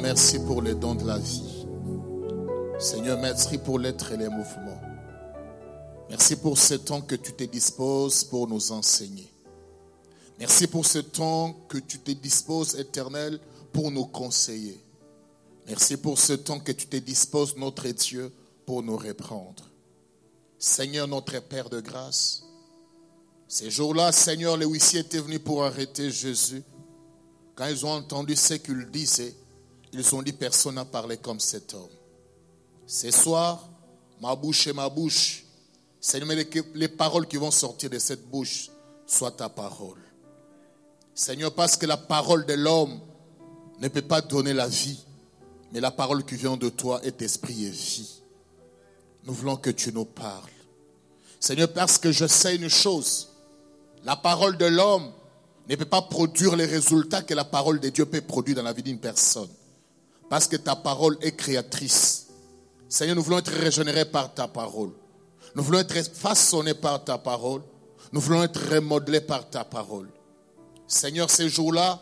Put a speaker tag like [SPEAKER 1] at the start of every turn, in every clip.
[SPEAKER 1] Merci pour les dons de la vie. Seigneur, merci pour l'être et les mouvements. Merci pour ce temps que tu te disposes pour nous enseigner. Merci pour ce temps que tu te disposes, éternel, pour nous conseiller. Merci pour ce temps que tu te disposes, notre Dieu, pour nous reprendre. Seigneur, notre Père de grâce, ces jours-là, Seigneur, les huissiers étaient venus pour arrêter Jésus. Quand ils ont entendu ce qu'il disait, ils ont dit, personne n'a parlé comme cet homme. Ce soir, ma bouche et ma bouche, Seigneur, les, les paroles qui vont sortir de cette bouche soient ta parole. Seigneur, parce que la parole de l'homme ne peut pas donner la vie, mais la parole qui vient de toi est esprit et vie. Nous voulons que tu nous parles. Seigneur, parce que je sais une chose, la parole de l'homme ne peut pas produire les résultats que la parole de Dieu peut produire dans la vie d'une personne. Parce que ta parole est créatrice. Seigneur, nous voulons être régénérés par ta parole. Nous voulons être façonnés par ta parole. Nous voulons être remodelés par ta parole. Seigneur, ces jours-là,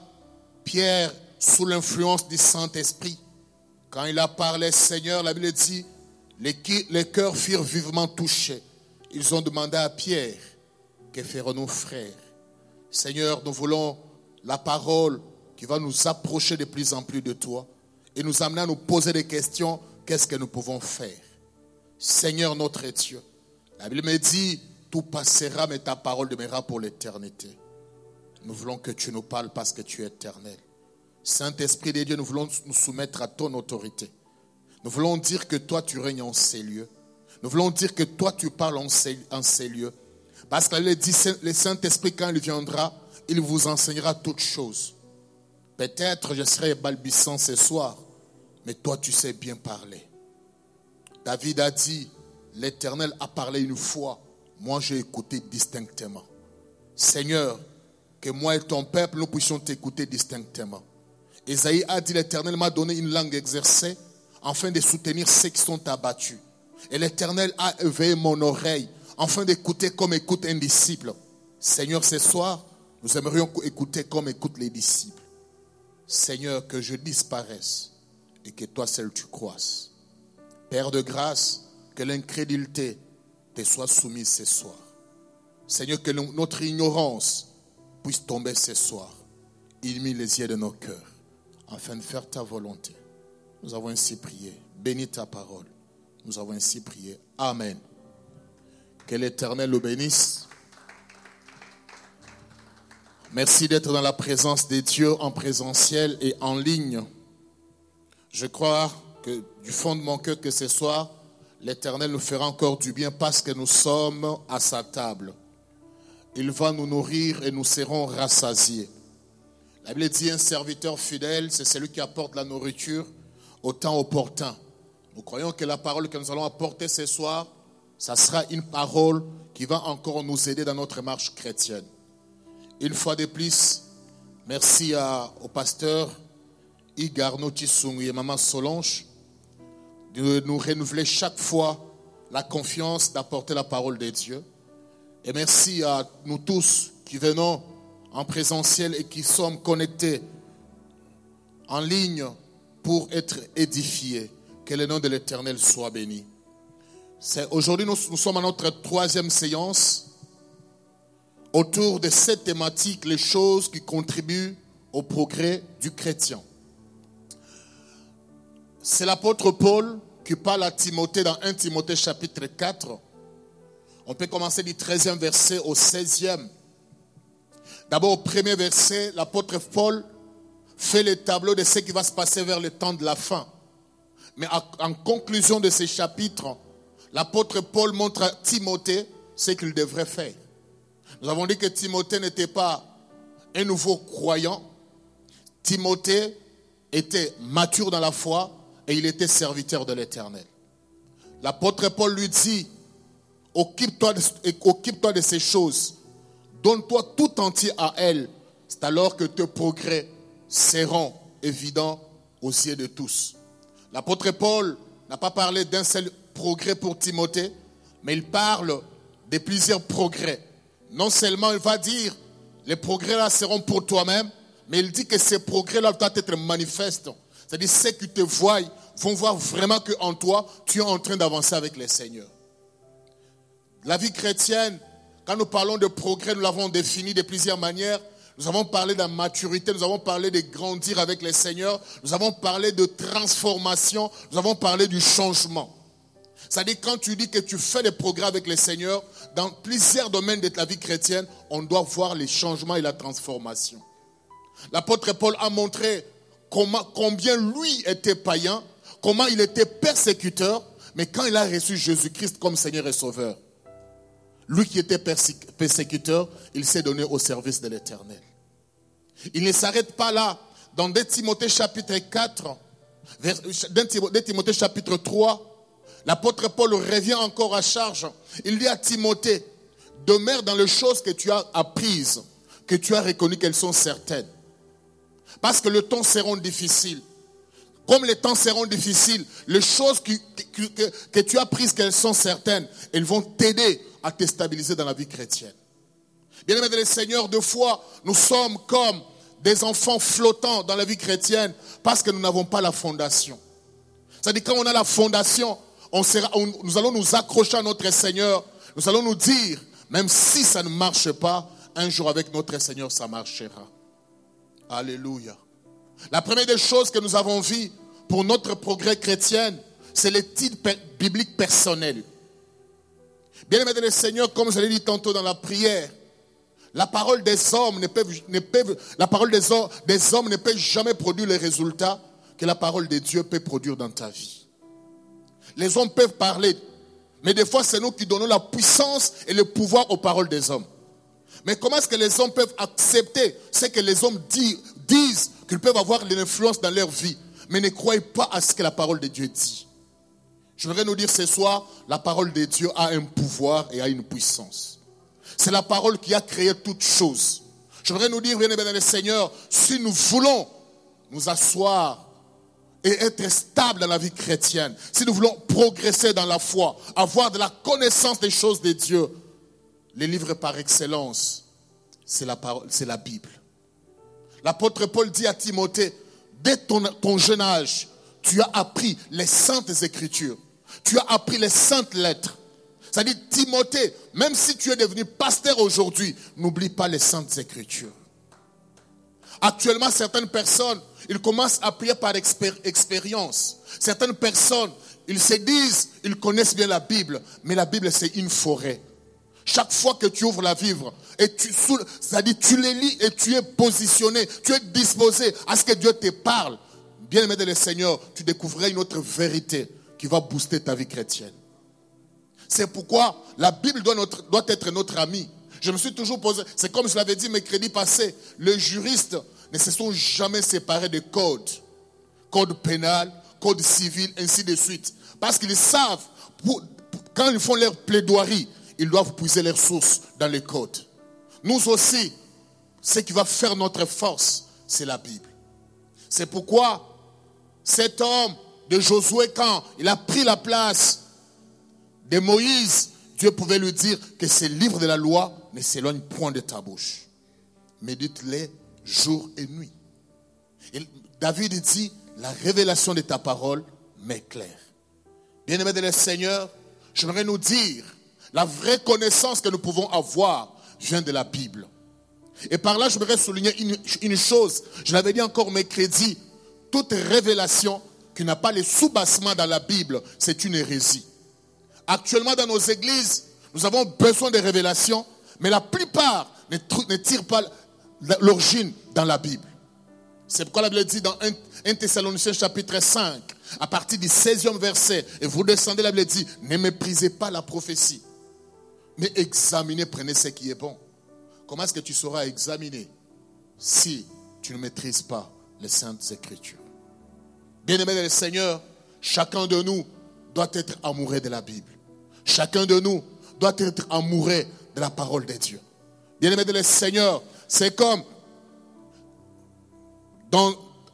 [SPEAKER 1] Pierre, sous l'influence du Saint-Esprit, quand il a parlé, Seigneur, la Bible dit, les, les cœurs furent vivement touchés. Ils ont demandé à Pierre, que feront nos frères Seigneur, nous voulons la parole qui va nous approcher de plus en plus de toi et nous amener à nous poser des questions. Qu'est-ce que nous pouvons faire? Seigneur notre Dieu, la Bible me dit, tout passera, mais ta parole demeurera pour l'éternité. Nous voulons que tu nous parles parce que tu es éternel. Saint-Esprit de Dieu, nous voulons nous soumettre à ton autorité. Nous voulons dire que toi, tu règnes en ces lieux. Nous voulons dire que toi, tu parles en ces, lieux. Parce que le Saint-Esprit, quand il viendra, il vous enseignera toutes choses. Peut-être je serai balbissant ce soir, mais toi tu sais bien parler. David a dit, l'Éternel a parlé une fois, moi j'ai écouté distinctement. Seigneur, que moi et ton peuple, nous puissions t'écouter distinctement. Esaïe a dit, l'Éternel m'a donné une langue exercée afin de soutenir ceux qui sont abattus. Et l'Éternel a éveillé mon oreille afin d'écouter comme écoute un disciple. Seigneur, ce soir, nous aimerions écouter comme écoutent les disciples. Seigneur, que je disparaisse et que toi seul tu croisses. Père de grâce, que l'incrédulité te soit soumise ce soir. Seigneur, que notre ignorance puisse tomber ce soir. Illumine les yeux de nos cœurs afin de faire ta volonté. Nous avons ainsi prié. Bénis ta parole. Nous avons ainsi prié. Amen. Que l'Éternel le bénisse. Merci d'être dans la présence des dieux en présentiel et en ligne. Je crois que du fond de mon cœur que ce soir, l'Éternel nous fera encore du bien parce que nous sommes à sa table. Il va nous nourrir et nous serons rassasiés. La Bible dit un serviteur fidèle, c'est celui qui apporte la nourriture au temps opportun. Nous croyons que la parole que nous allons apporter ce soir ça sera une parole qui va encore nous aider dans notre marche chrétienne. Une fois de plus, merci au pasteur Igarno Tissungu et Maman Solange de nous renouveler chaque fois la confiance d'apporter la parole de Dieu. Et merci à nous tous qui venons en présentiel et qui sommes connectés en ligne pour être édifiés. Que le nom de l'Éternel soit béni. Aujourd'hui, nous, sommes à notre troisième séance autour de cette thématique, les choses qui contribuent au progrès du chrétien. C'est l'apôtre Paul qui parle à Timothée dans 1 Timothée chapitre 4. On peut commencer du 13e verset au 16e. D'abord, au premier verset, l'apôtre Paul fait le tableau de ce qui va se passer vers le temps de la fin. Mais en conclusion de ce chapitre, l'apôtre Paul montre à Timothée ce qu'il devrait faire. Nous avons dit que Timothée n'était pas un nouveau croyant. Timothée était mature dans la foi et il était serviteur de l'Éternel. L'apôtre Paul lui dit, occupe-toi de, ces choses, donne-toi tout entier à elles. C'est alors que tes progrès seront évidents aux yeux de tous. L'apôtre Paul n'a pas parlé d'un seul progrès pour Timothée, mais il parle de plusieurs progrès. Non seulement il va dire, les progrès là seront pour toi-même, mais il dit que ces progrès là doivent être manifestes. C'est-à-dire ceux qui te voient vont voir vraiment qu'en toi, tu es en train d'avancer avec le Seigneur. La vie chrétienne, quand nous parlons de progrès, nous l'avons défini de plusieurs manières. Nous avons parlé de la maturité, nous avons parlé de grandir avec le Seigneur, nous avons parlé de transformation, nous avons parlé du changement. C'est-à-dire quand tu dis que tu fais des progrès avec le Seigneur, dans plusieurs domaines de ta vie chrétienne, on doit voir les changements et la transformation. L'apôtre Paul a montré comment, combien lui était païen, comment il était persécuteur, mais quand il a reçu Jésus-Christ comme Seigneur et Sauveur, lui qui était persécuteur, il s'est donné au service de l'Éternel. Il ne s'arrête pas là. Dans 2 Timothée chapitre 4, 2 Timothée chapitre 3, l'apôtre Paul revient encore à charge. Il dit à Timothée, demeure dans les choses que tu as apprises, que tu as reconnues qu'elles sont certaines. Parce que le temps seront difficiles. Comme les temps seront difficiles, les choses que, que tu as prises qu'elles sont certaines, elles vont t'aider à te stabiliser dans la vie chrétienne. Bien aimé le Seigneur, de foi, nous sommes comme des enfants flottants dans la vie chrétienne parce que nous n'avons pas la fondation. C'est-à-dire quand on a la fondation, on sera, nous allons nous accrocher à notre Seigneur. Nous allons nous dire, même si ça ne marche pas, un jour avec notre Seigneur, ça marchera. Alléluia. La première des choses que nous avons vues pour notre progrès chrétien, c'est les titres bibliques. Bien aimé le Seigneur, comme je l'ai dit tantôt dans la prière, la parole des hommes ne peut, des hommes ne peut jamais produire les résultats que la parole de Dieu peut produire dans ta vie. Les hommes peuvent parler, mais des fois c'est nous qui donnons la puissance et le pouvoir aux paroles des hommes. Mais comment est-ce que les hommes peuvent accepter ce que les hommes disent, qu'ils peuvent avoir l'influence dans leur vie, mais ne croient pas à ce que la parole de Dieu dit? Je voudrais nous dire ce soir, la parole de Dieu a un pouvoir et a une puissance. C'est la parole qui a créé toutes choses. Je voudrais nous dire, bien aimé le Seigneur, si nous voulons nous asseoir et être stable dans la vie chrétienne, si nous voulons progresser dans la foi, avoir de la connaissance des choses de Dieu, les livres par excellence, c'est la, Bible. L'apôtre Paul dit à Timothée, dès ton, ton jeune âge, tu as appris les saintes écritures. Tu as appris les saintes lettres. C'est-à-dire, Timothée, même si tu es devenu pasteur aujourd'hui, n'oublie pas les saintes écritures. Actuellement, certaines personnes, ils commencent à prier par expérience. Certaines personnes, ils se disent, ils connaissent bien la Bible, mais la Bible, c'est une forêt. Chaque fois que tu ouvres la Bible, et tu, c'est-à-dire tu les lis et tu es positionné, tu es disposé à ce que Dieu te parle. Bien aimé de le Seigneur, tu découvriras une autre vérité qui va booster ta vie chrétienne. C'est pourquoi la Bible doit, être notre ami. Je me suis toujours posé, c'est comme je l'avais dit mercredi passé, les juristes ne se sont jamais séparés de codes. Code pénal, code civil, ainsi de suite. Parce qu'ils savent, quand ils font leur plaidoirie, ils doivent puiser leurs sources dans les codes. Nous aussi, ce qui va faire notre force, c'est la Bible. C'est pourquoi cet homme de Josué, quand il a pris la place de Moïse, Dieu pouvait lui dire que ces livres de la loi ne s'éloignent point de ta bouche. Médite-les jour et nuit. David dit, la révélation de ta parole m'éclaire. Bien-aimé de le Seigneur, j'aimerais nous dire la vraie connaissance que nous pouvons avoir vient de la Bible. Et par là, je voudrais souligner une, chose. Je l'avais dit encore mercredi. Toute révélation qui n'a pas les sous-bassements dans la Bible, c'est une hérésie. Actuellement, dans nos églises, nous avons besoin de révélations, mais la plupart ne, ne tirent pas l'origine dans la Bible. C'est pourquoi la Bible dit dans 1, Thessaloniciens chapitre 5, à partir du 16e verset, et vous descendez, la Bible dit, ne méprisez pas la prophétie. Mais examinez, prenez ce qui est bon. Comment est-ce que tu sauras examiner si tu ne maîtrises pas les saintes écritures? Bien-aimé le Seigneur, chacun de nous doit être amoureux de la Bible. Chacun de nous doit être amoureux de la parole de Dieu. Bien-aimé le Seigneur, c'est comme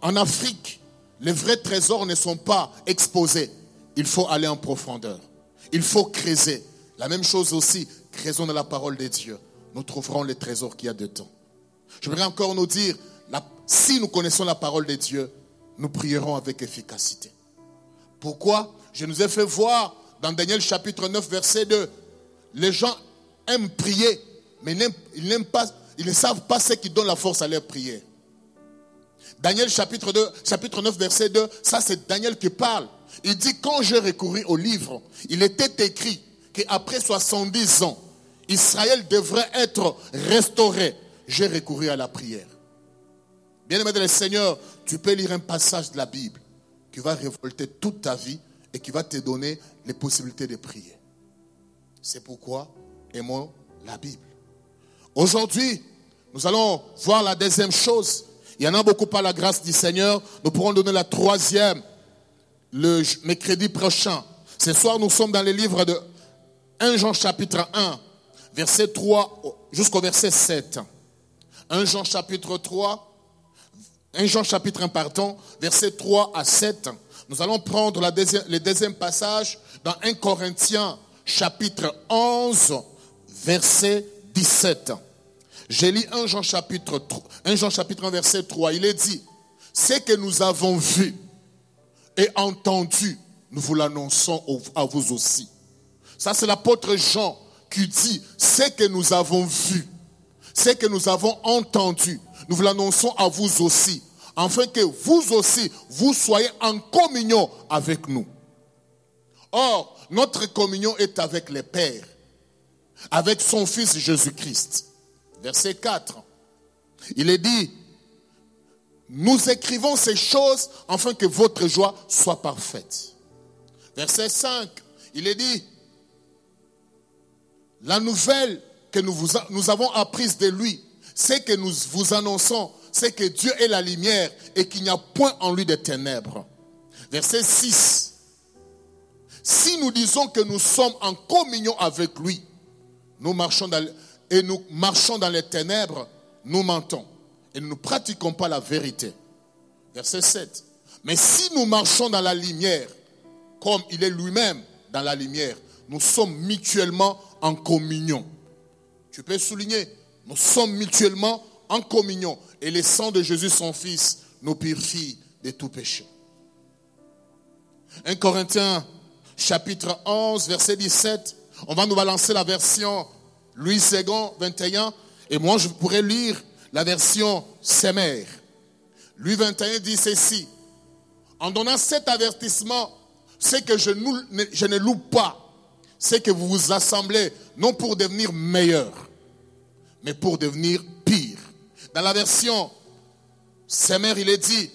[SPEAKER 1] en Afrique, les vrais trésors ne sont pas exposés. Il faut aller en profondeur. Il faut creuser. La même chose aussi, creusons dans la parole de Dieu. Nous trouverons les trésors qu'il y a dedans. Je voudrais encore nous dire, si nous connaissons la parole de Dieu, nous prierons avec efficacité. Pourquoi? Je nous ai fait voir dans Daniel chapitre 9, verset 2. Les gens aiment prier, mais ils ne savent pas ce qui donne la force à leur prière. Daniel chapitre 2, chapitre 9, verset 2, ça c'est Daniel qui parle. Il dit, quand j'ai recouru au livre, il était écrit qu'après 70 ans, Israël devrait être restauré. J'ai recouru à la prière. Bien-aimé le Seigneur, tu peux lire un passage de la Bible qui va révolter toute ta vie et qui va te donner les possibilités de prier. C'est pourquoi aimons la Bible. Aujourd'hui, nous allons voir la deuxième chose. Il y en a beaucoup par la grâce du Seigneur. Nous pourrons donner la troisième le mercredi prochain. Ce soir, nous sommes dans le livre de 1 Jean chapitre 1, verset 3 jusqu'au verset 7. 1 Jean chapitre 3, 1 Jean chapitre 1, pardon, verset 3 à 7. Nous allons prendre la deuxième, le deuxième passage dans 1 Corinthiens chapitre 11, verset 17. J'ai lu 1 Jean chapitre 3, 1 Jean chapitre 1, verset 3. Il est dit, ce que nous avons vu et entendu, nous vous l'annonçons à vous aussi. Ça, c'est l'apôtre Jean qui dit, ce que nous avons vu, ce que nous avons entendu, nous vous l'annonçons à vous aussi, afin que vous aussi, vous soyez en communion avec nous. Or, notre communion est avec le Père, avec son Fils Jésus-Christ. Verset 4. Il est dit, nous écrivons ces choses afin que votre joie soit parfaite. Verset 5. Il est dit, la nouvelle que nous, avons apprise de lui, c'est que nous vous annonçons, c'est que Dieu est la lumière et qu'il n'y a point en lui de ténèbres. Verset 6. Si nous disons que nous sommes en communion avec lui, nous marchons et nous marchons dans les ténèbres, nous mentons et nous ne pratiquons pas la vérité. Verset 7. Mais si nous marchons dans la lumière, comme il est lui-même dans la lumière, nous sommes mutuellement en communion. Tu peux souligner, nous sommes mutuellement en communion. Et le sang de Jésus, son Fils, nous purifie de tout péché. 1 Corinthiens chapitre 11, verset 17. On va nous balancer la version Louis II, 21. Et moi, je pourrais lire la version Semer. Louis 21 dit ceci. En donnant cet avertissement, c'est que je, je ne loue pas c'est que vous vous assemblez non pour devenir meilleur, mais pour devenir pire. Dans la version Semer, il est dit,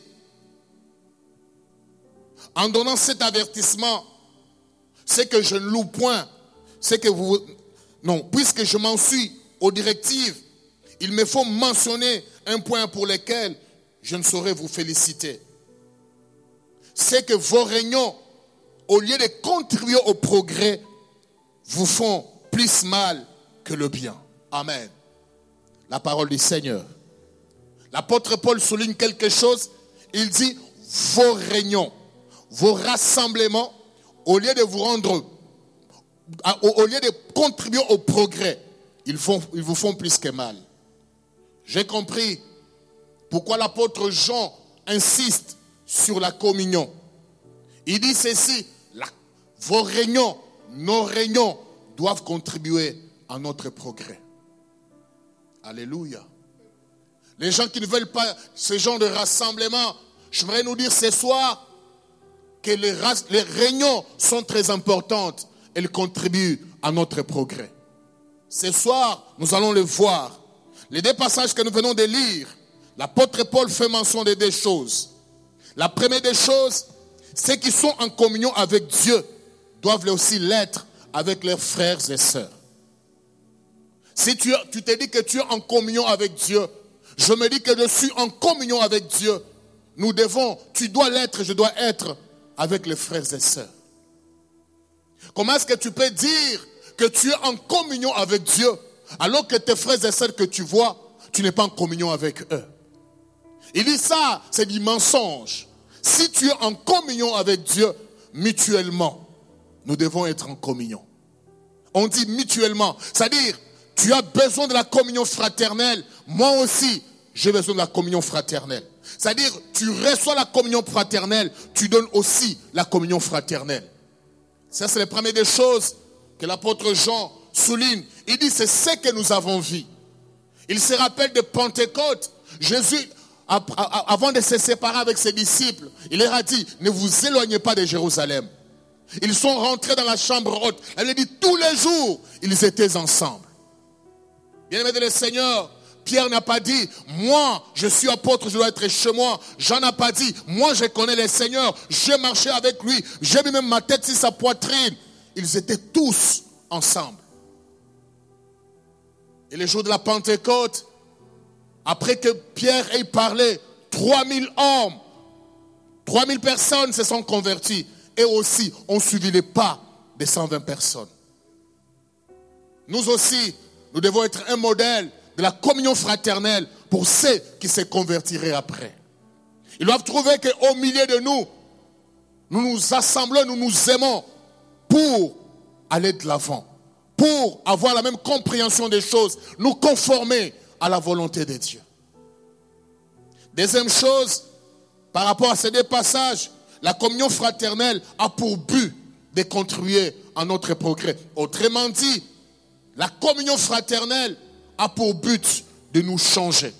[SPEAKER 1] en donnant cet avertissement, c'est que je ne loue point, c'est que vous... Non, puisque je m'en suis aux directives, il me faut mentionner un point pour lequel je ne saurais vous féliciter. C'est que vos réunions, au lieu de contribuer au progrès, vous font plus mal que le bien. Amen. La parole du Seigneur. L'apôtre Paul souligne quelque chose. Il dit, vos réunions, vos rassemblements, au lieu de vous rendre, au lieu de contribuer au progrès, ils, vous font plus que mal. J'ai compris pourquoi l'apôtre Jean insiste sur la communion. Il dit ceci, vos réunions nos réunions doivent contribuer à notre progrès. Alléluia. Les gens qui ne veulent pas ce genre de rassemblement, j'aimerais nous dire ce soir que les, les réunions sont très importantes. Elles contribuent à notre progrès. Ce soir, nous allons le voir. Les deux passages que nous venons de lire, l'apôtre Paul fait mention de deux choses. La première des choses, c'est qu'ils sont en communion avec Dieu doivent aussi l'être avec leurs frères et sœurs. Si tu, tu te dis que tu es en communion avec Dieu, je me dis que je suis en communion avec Dieu. Nous devons, tu dois l'être, je dois être avec les frères et sœurs. Comment est-ce que tu peux dire que tu es en communion avec Dieu alors que tes frères et sœurs que tu vois, tu n'es pas en communion avec eux? Il dit ça, c'est du mensonge. Si tu es en communion avec Dieu mutuellement, nous devons être en communion. On dit mutuellement, c'est-à-dire, tu as besoin de la communion fraternelle, moi aussi, j'ai besoin de la communion fraternelle. C'est-à-dire, tu reçois la communion fraternelle, tu donnes aussi la communion fraternelle. Ça, c'est la première des choses que l'apôtre Jean souligne. Il dit, c'est ce que nous avons vu. Il se rappelle de Pentecôte. Jésus, avant de se séparer avec ses disciples, il leur a dit, ne vous éloignez pas de Jérusalem. Ils sont rentrés dans la chambre haute. Elle a dit, tous les jours, ils étaient ensemble. Bien-aimé de le Seigneur, Pierre n'a pas dit, moi, je suis apôtre, je dois être chez moi. Jean n'a pas dit, moi, je connais le Seigneur, j'ai marché avec lui, j'ai mis même ma tête sur sa poitrine. Ils étaient tous ensemble. Et le jour de la Pentecôte, après que Pierre ait parlé, 3000 hommes, 3000 personnes se sont converties et aussi ont suivi les pas des 120 personnes. Nous aussi, nous devons être un modèle de la communion fraternelle pour ceux qui se convertiraient après. Ils doivent trouver qu'au milieu de nous, nous nous assemblons, nous nous aimons pour aller de l'avant, pour avoir la même compréhension des choses, nous conformer à la volonté de Dieu. Deuxième chose, par rapport à ces deux passages, la communion fraternelle a pour but de contribuer à notre progrès. Autrement dit, la communion fraternelle a pour but de nous changer,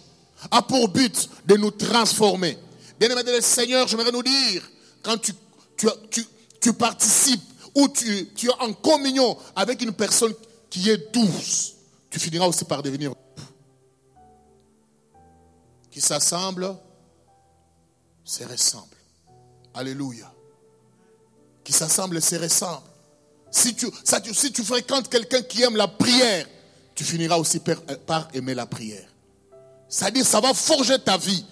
[SPEAKER 1] a pour but de nous transformer. Bien aimé le Seigneur, j'aimerais nous dire, quand tu, participes ou tu, tu es en communion avec une personne qui est douce, tu finiras aussi par devenir qui s'assemble se ressemble. Alléluia. Qui s'assemble se ressemble. Si tu, tu fréquentes quelqu'un qui aime la prière, tu finiras aussi par, aimer la prière. C'est-à-dire, ça va forger ta vie.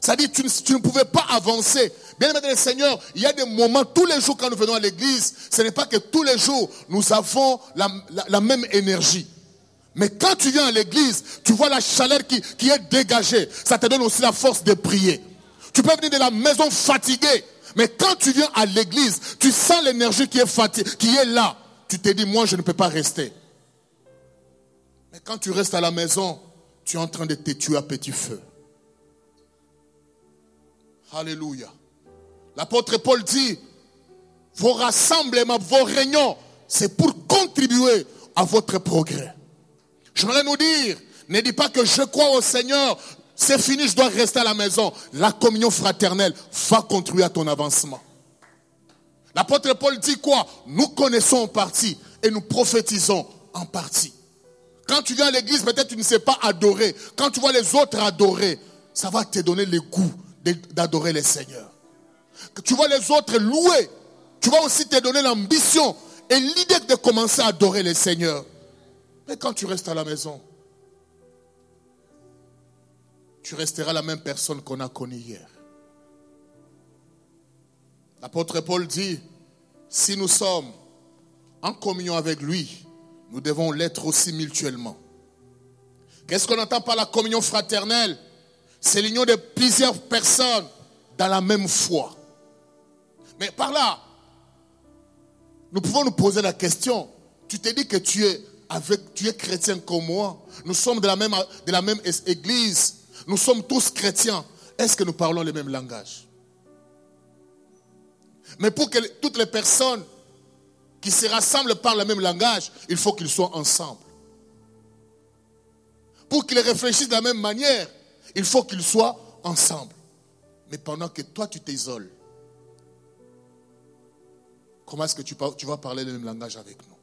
[SPEAKER 1] C'est-à-dire, tu, tu, ne pouvais pas avancer. Bien aimé le Seigneur, il y a des moments, tous les jours quand nous venons à l'église, ce n'est pas que tous les jours nous avons la, même énergie. Mais quand tu viens à l'église, tu vois la chaleur qui, qui est dégagée. Ça te donne aussi la force de prier. Tu peux venir de la maison fatigué. Mais quand tu viens à l'église, tu sens l'énergie qui est qui est là. Tu te dis, moi, je ne peux pas rester. Mais quand tu restes à la maison, tu es en train de te tuer à petit feu. Alléluia. L'apôtre Paul dit, vos rassemblements, vos réunions, c'est pour contribuer à votre progrès. Je voudrais nous dire, ne dis pas que je crois au Seigneur, c'est fini, je dois rester à la maison. La communion fraternelle va contribuer à ton avancement. L'apôtre Paul dit quoi? Nous connaissons en partie et nous prophétisons en partie. Quand tu viens à l'église, peut-être tu ne sais pas adorer. Quand tu vois les autres adorer, ça va te donner le goût d'adorer le Seigneur. Tu vois les autres louer, tu vas aussi te donner l'ambition et l'idée de commencer à adorer le Seigneur. Mais quand tu restes à la maison, tu resteras la même personne qu'on a connue hier. L'apôtre Paul dit, si nous sommes en communion avec lui, nous devons l'être aussi mutuellement. Qu'est-ce qu'on entend par la communion fraternelle? C'est l'union de plusieurs personnes dans la même foi. Mais par là, nous pouvons nous poser la question. Tu te dis que tu es avec, tu es chrétien comme moi? Nous sommes de la même, de la même église. Nous sommes tous chrétiens. Est-ce que nous parlons le même langage? Mais pour que toutes les personnes qui se rassemblent par le même langage, il faut qu'ils soient ensemble. Pour qu'ils réfléchissent de la même manière, il faut qu'ils soient ensemble. Mais pendant que toi, tu t'isoles, comment est-ce que tu vas parler le même langage avec nous?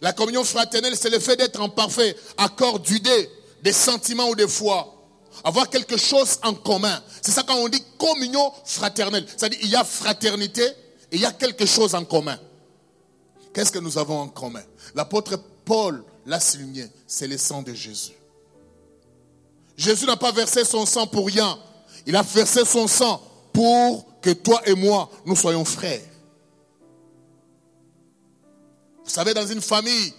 [SPEAKER 1] La communion fraternelle, c'est le fait d'être en parfait accord d'idées, des sentiments ou des foi. Avoir quelque chose en commun. C'est ça quand on dit communion fraternelle. C'est-à-dire il y a fraternité il y a quelque chose en commun. Qu'est-ce que nous avons en commun? L'apôtre Paul l'a souligné, c'est le sang de Jésus. Jésus n'a pas versé son sang pour rien. Il a versé son sang pour que toi et moi, nous soyons frères. Vous savez, dans une famille,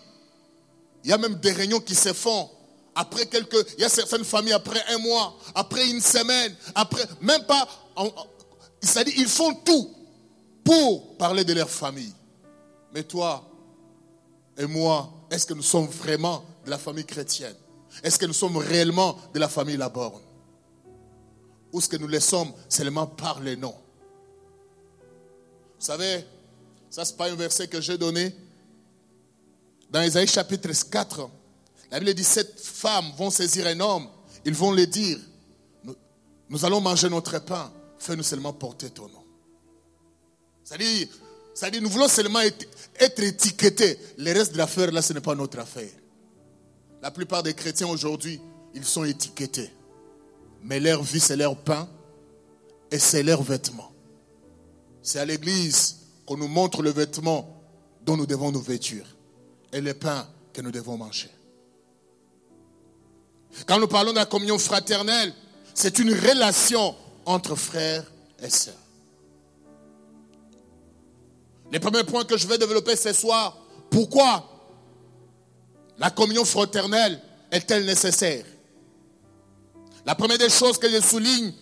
[SPEAKER 1] il y a même des réunions qui se font. Après quelques, il y a certaines familles après un mois, après une semaine, après, même pas, c'est-à-dire ils font tout pour parler de leur famille. Mais toi, et moi, est-ce que nous sommes vraiment de la famille chrétienne? Est-ce que nous sommes réellement de la famille Laborne Ou est-ce que nous sommes seulement par les noms? Vous savez, ça c'est pas un verset que j'ai donné. Dans Isaïe chapitre 4, la Bible dit, sept femmes vont saisir un homme, ils vont lui dire, nous, allons manger notre pain, fais-nous seulement porter ton nom. C'est-à-dire, nous voulons seulement être, étiquetés. Le reste de l'affaire, là, ce n'est pas notre affaire. La plupart des chrétiens aujourd'hui, ils sont étiquetés. Mais leur vie, c'est leur pain et c'est leur vêtement. C'est à l'église qu'on nous montre le vêtement dont nous devons nous vêtir et le pain que nous devons manger. Quand nous parlons de la communion fraternelle, c'est une relation entre frères et sœurs. Les premiers points que je vais développer ce soir, pourquoi la communion fraternelle est-elle nécessaire? La première des choses que je souligne,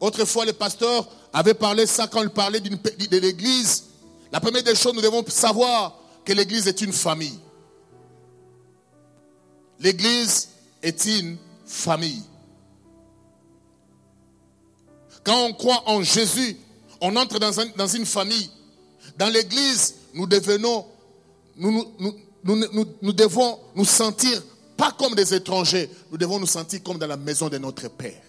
[SPEAKER 1] autrefois les pasteurs avaient parlé ça quand ils parlaient de l'église. La première des choses, nous devons savoir que l'église est une famille. L'église est une famille. Quand on croit en Jésus, on entre dans, dans une famille. Dans l'église, nous devenons, nous, nous, devons nous sentir pas comme des étrangers, nous devons nous sentir comme dans la maison de notre Père.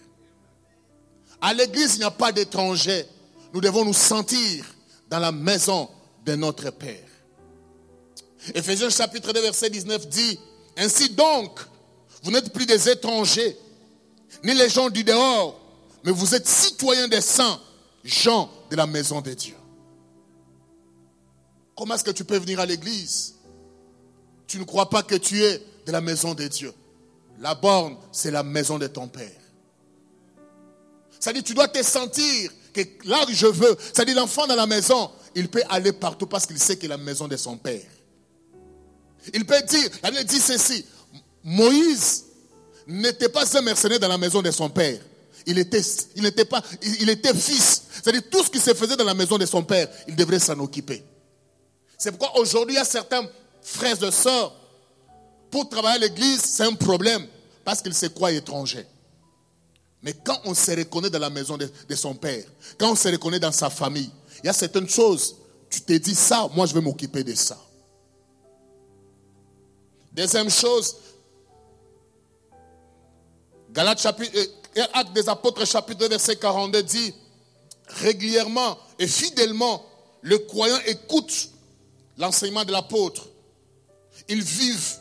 [SPEAKER 1] À l'église, il n'y a pas d'étrangers. Nous devons nous sentir dans la maison de notre Père. Éphésiens chapitre 2, verset 19 dit, Ainsi donc, vous n'êtes plus des étrangers, ni les gens du dehors, mais vous êtes citoyens des saints, gens de la maison de Dieu. Comment est-ce que tu peux venir à l'église? Tu ne crois pas que tu es de la maison de Dieu. La borne, c'est la maison de ton Père. Ça dit, tu dois te sentir que là où je veux, ça dit, l'enfant dans la maison, il peut aller partout parce qu'il sait que la maison de son Père. Il peut dire, la Bible dit ceci, Moïse n'était pas un mercenaire dans la maison de son père. Il était, pas, fils. C'est-à-dire tout ce qui se faisait dans la maison de son père, il devrait s'en occuper. C'est pourquoi aujourd'hui, il y a certains frères et sœurs, pour travailler à l'église, c'est un problème, parce qu'ils se croient étrangers. Mais quand on se reconnaît dans la maison de, son père, quand on se reconnaît dans sa famille, il y a certaines choses, tu te dis ça, moi je vais m'occuper de ça. Deuxième chose, Galates chapitre, euh, Acte des Apôtres chapitre 2 verset 42 dit, régulièrement et fidèlement, le croyant écoute l'enseignement de l'apôtre. Ils vivent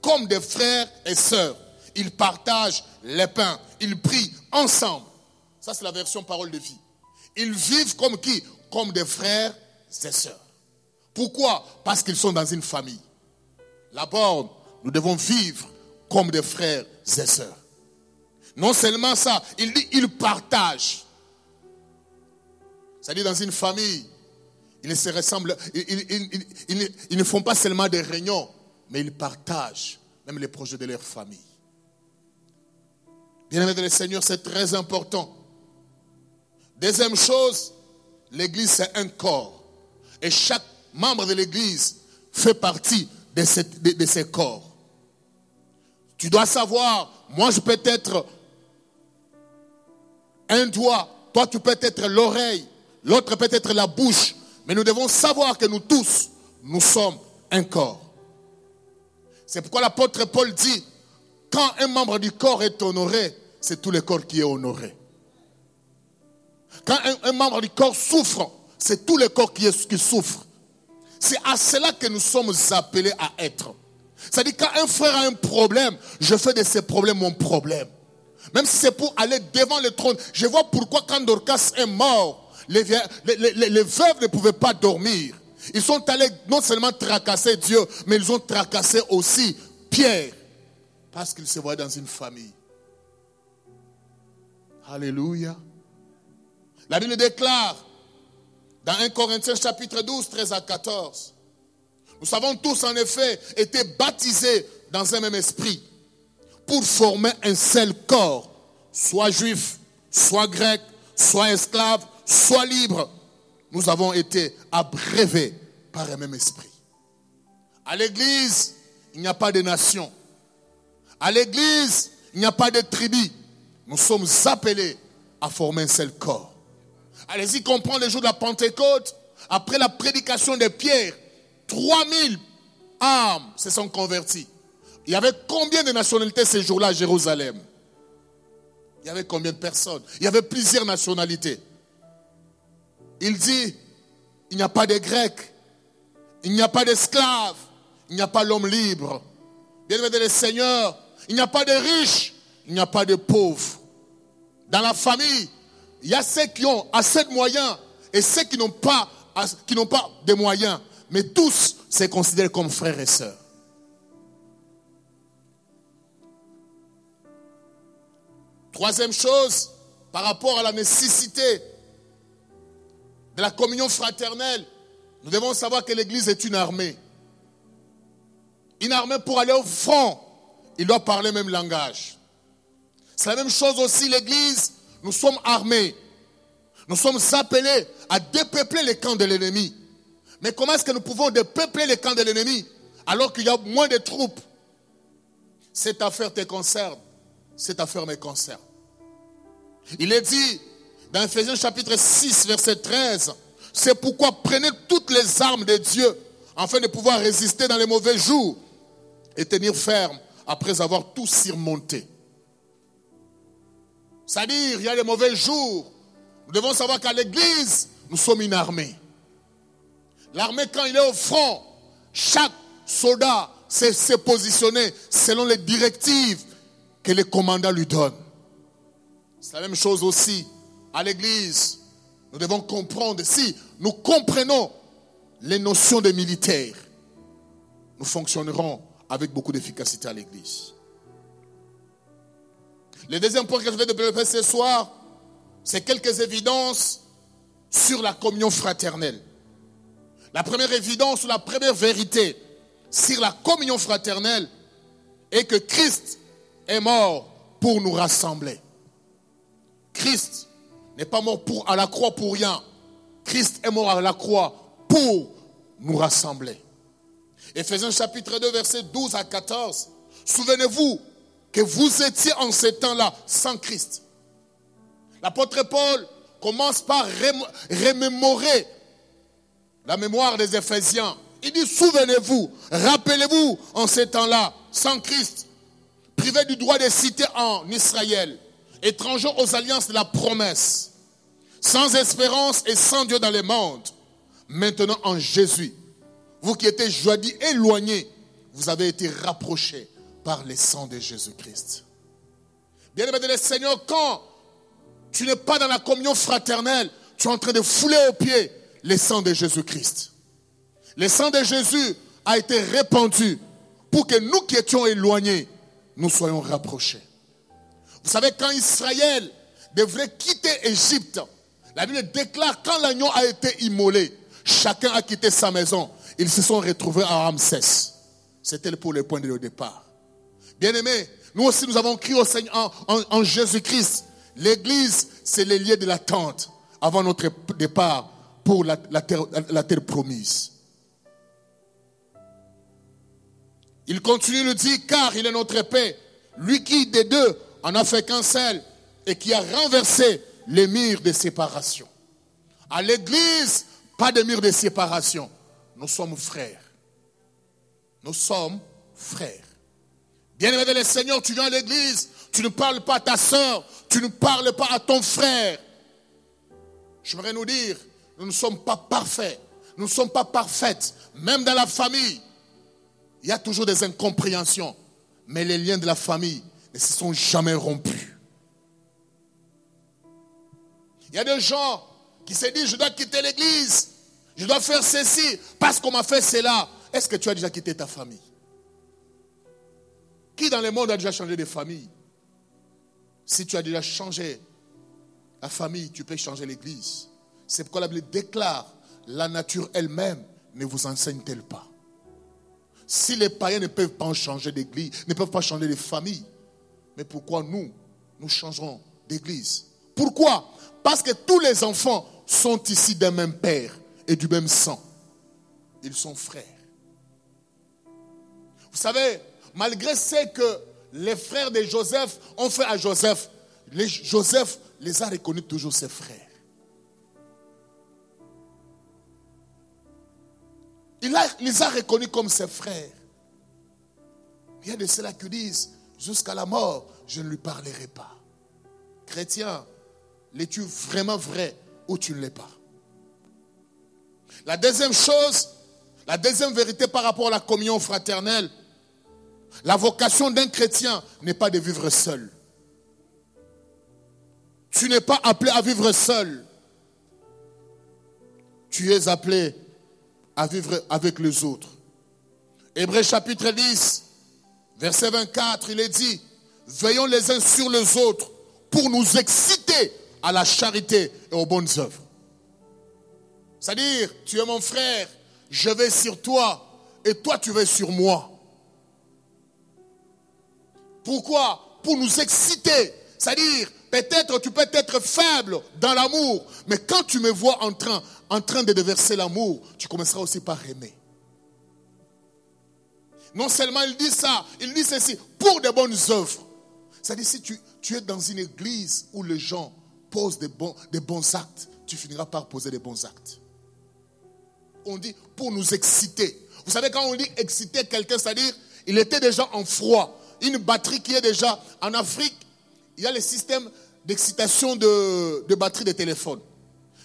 [SPEAKER 1] comme des frères et sœurs. Ils partagent les pains. Ils prient ensemble. Ça, c'est la version parole de vie. Ils vivent comme qui? Comme des frères et sœurs. Pourquoi? Parce qu'ils sont dans une famille. Là-bas, nous devons vivre comme des frères et sœurs. Non seulement ça, il dit ils partagent. C'est-à-dire dans une famille, ils se ressemblent, ils, ne font pas seulement des réunions, mais ils partagent même les projets de leur famille. Bien-aimés le Seigneur, c'est très important. Deuxième chose, l'Église c'est un corps. Et chaque membre de l'Église fait partie de, ces corps. Tu dois savoir, moi je peux être un doigt, toi tu peux être l'oreille, l'autre peut être la bouche, mais nous devons savoir que nous tous, nous sommes un corps. C'est pourquoi l'apôtre Paul dit, quand un membre du corps est honoré, c'est tout le corps qui est honoré. Quand un, membre du corps souffre, c'est tout le corps qui, est, qui souffre. C'est à cela que nous sommes appelés à être. C'est-à-dire quand un frère a un problème, je fais de ses problèmes mon problème. Même si c'est pour aller devant le trône. Je vois pourquoi quand Dorcas est mort, les, veuves ne pouvaient pas dormir. Ils sont allés non seulement tracasser Dieu, mais ils ont tracassé aussi Pierre. Parce qu'ils se voient dans une famille. Alléluia. La Bible déclare dans 1 Corinthiens chapitre 12, 13 à 14. Nous savons tous en effet été baptisés dans un même esprit pour former un seul corps, soit juif, soit grec, soit esclave, soit libre. Nous avons été abrévés par un même esprit. À l'église, il n'y a pas de nation. À l'église, il n'y a pas de tribu. Nous sommes appelés à former un seul corps. Allez-y comprendre les jours de la Pentecôte. Après la prédication de Pierre, 3000 âmes se sont converties. Il y avait combien de nationalités ces jours-là à Jérusalem? Il y avait combien de personnes? Il y avait plusieurs nationalités. Il dit, il n'y a pas de Grecs, il n'y a pas d'esclaves, il n'y a pas l'homme libre. Bien-aimé le Seigneur, il n'y a pas de riches, il n'y a pas de pauvres. Dans la famille, il y a ceux qui ont assez de moyens et ceux qui n'ont pas, qui n'ont pas de moyens. Mais tous se considèrent comme frères et sœurs. Troisième chose, par rapport à la nécessité de la communion fraternelle, nous devons savoir que l'Église est une armée. Une armée pour aller au front, il doit parler le même langage. C'est la même chose aussi, l'Église, nous sommes armés. Nous sommes appelés à dépeupler les camps de l'ennemi. Mais comment est-ce que nous pouvons dépeupler les camps de l'ennemi alors qu'il y a moins de troupes? Cette affaire te concerne, cette affaire me concerne. Il est dit dans Ephésiens chapitre 6, verset 13, c'est pourquoi prenez toutes les armes de Dieu afin de pouvoir résister dans les mauvais jours et tenir ferme après avoir tout surmonté. C'est-à-dire, il y a les mauvais jours. Nous devons savoir qu'à l'église, nous sommes une armée. L'armée, quand il est au front, chaque soldat sait se positionner selon les directives que le commandant lui donne. C'est la même chose aussi à l'église. Nous devons comprendre, si nous comprenons les notions des militaires, nous fonctionnerons avec beaucoup d'efficacité à l'église. Le deuxième point que je vais développer ce soir, c'est quelques évidences sur la communion fraternelle. La première évidence la première vérité sur la communion fraternelle est que Christ est mort pour nous rassembler. Christ n'est pas mort pour, à la croix pour rien. Christ est mort à la croix pour nous rassembler. Ephésiens chapitre 2, verset 12 à 14. Souvenez-vous que vous étiez en ces temps-là sans Christ. L'apôtre Paul commence par remémorer la mémoire des Éphésiens. Il dit, souvenez-vous, rappelez-vous en ces temps-là, sans Christ, privé du droit de citer en Israël, étranger aux alliances de la promesse, sans espérance et sans Dieu dans le monde, maintenant en Jésus. Vous qui étiez jadis éloignés, vous avez été rapprochés par le sang de Jésus-Christ. Bien-aimé le Seigneur, quand tu n'es pas dans la communion fraternelle, tu es en train de fouler aux pieds le sang de Jésus-Christ. Le sang de Jésus a été répandu pour que nous qui étions éloignés, nous soyons rapprochés. Vous savez, quand Israël devrait quitter Égypte, la Bible déclare quand l'agneau a été immolé, chacun a quitté sa maison. Ils se sont retrouvés à Ramsès. C'était pour le point de départ. Bien-aimés, nous aussi nous avons crié au Seigneur en, Jésus-Christ. L'église, c'est les lieux de l'attente avant notre départ pour la, terre, promise. Il continue de dire, car il est notre paix, lui qui des deux en a fait qu'un seul et qui a renversé les murs de séparation. À l'église, pas de murs de séparation. Nous sommes frères. Nous sommes frères. Bien-aimé le Seigneur, tu viens à l'église, tu ne parles pas à ta soeur, tu ne parles pas à ton frère. J'aimerais nous dire, nous ne sommes pas parfaits, nous ne sommes pas parfaites, même dans la famille. Il y a toujours des incompréhensions, mais les liens de la famille ne se sont jamais rompus. Il y a des gens qui se disent, je dois quitter l'église, je dois faire ceci, parce qu'on m'a fait cela. Est-ce que tu as déjà quitté ta famille? Qui dans le monde a déjà changé de famille? Si tu as déjà changé la famille, tu peux changer l'église. C'est pourquoi la Bible déclare, la nature elle-même ne vous enseigne-t-elle pas? Si les païens ne peuvent pas changer d'église, ne peuvent pas changer de famille, mais pourquoi nous, nous changerons d'église? Pourquoi? Parce que tous les enfants sont ici d'un même père et du même sang. Ils sont frères. Vous savez, malgré ce que les frères de Joseph ont fait à Joseph, Joseph les a reconnus toujours ses frères. Il, les a reconnus comme ses frères. Il y a de ceux-là qui disent, jusqu'à la mort, je ne lui parlerai pas. Chrétien, l'es-tu vraiment vrai ou tu ne l'es pas? La deuxième chose, la deuxième vérité par rapport à la communion fraternelle, la vocation d'un chrétien n'est pas de vivre seul. Tu n'es pas appelé à vivre seul. Tu es appelé à vivre avec les autres. Hébreu chapitre 10, verset 24, il est dit, veillons les uns sur les autres pour nous exciter à la charité et aux bonnes œuvres. C'est-à-dire, tu es mon frère, je vais sur toi et toi tu vas sur moi. Pourquoi Pour nous exciter. C'est-à-dire, peut-être tu peux être faible dans l'amour, mais quand tu me vois en train, de déverser l'amour, tu commenceras aussi par aimer. Non seulement il dit ça, il dit ceci, pour de bonnes œuvres. C'est-à-dire, si tu, tu, es dans une église où les gens posent des bons, des bons actes, tu finiras par poser des bons actes. On dit pour nous exciter. Vous savez, quand on dit exciter quelqu'un, c'est-à-dire, il était déjà en froid. Une batterie qui est déjà en Afrique, il y a le système d'excitation de, de batterie de téléphone.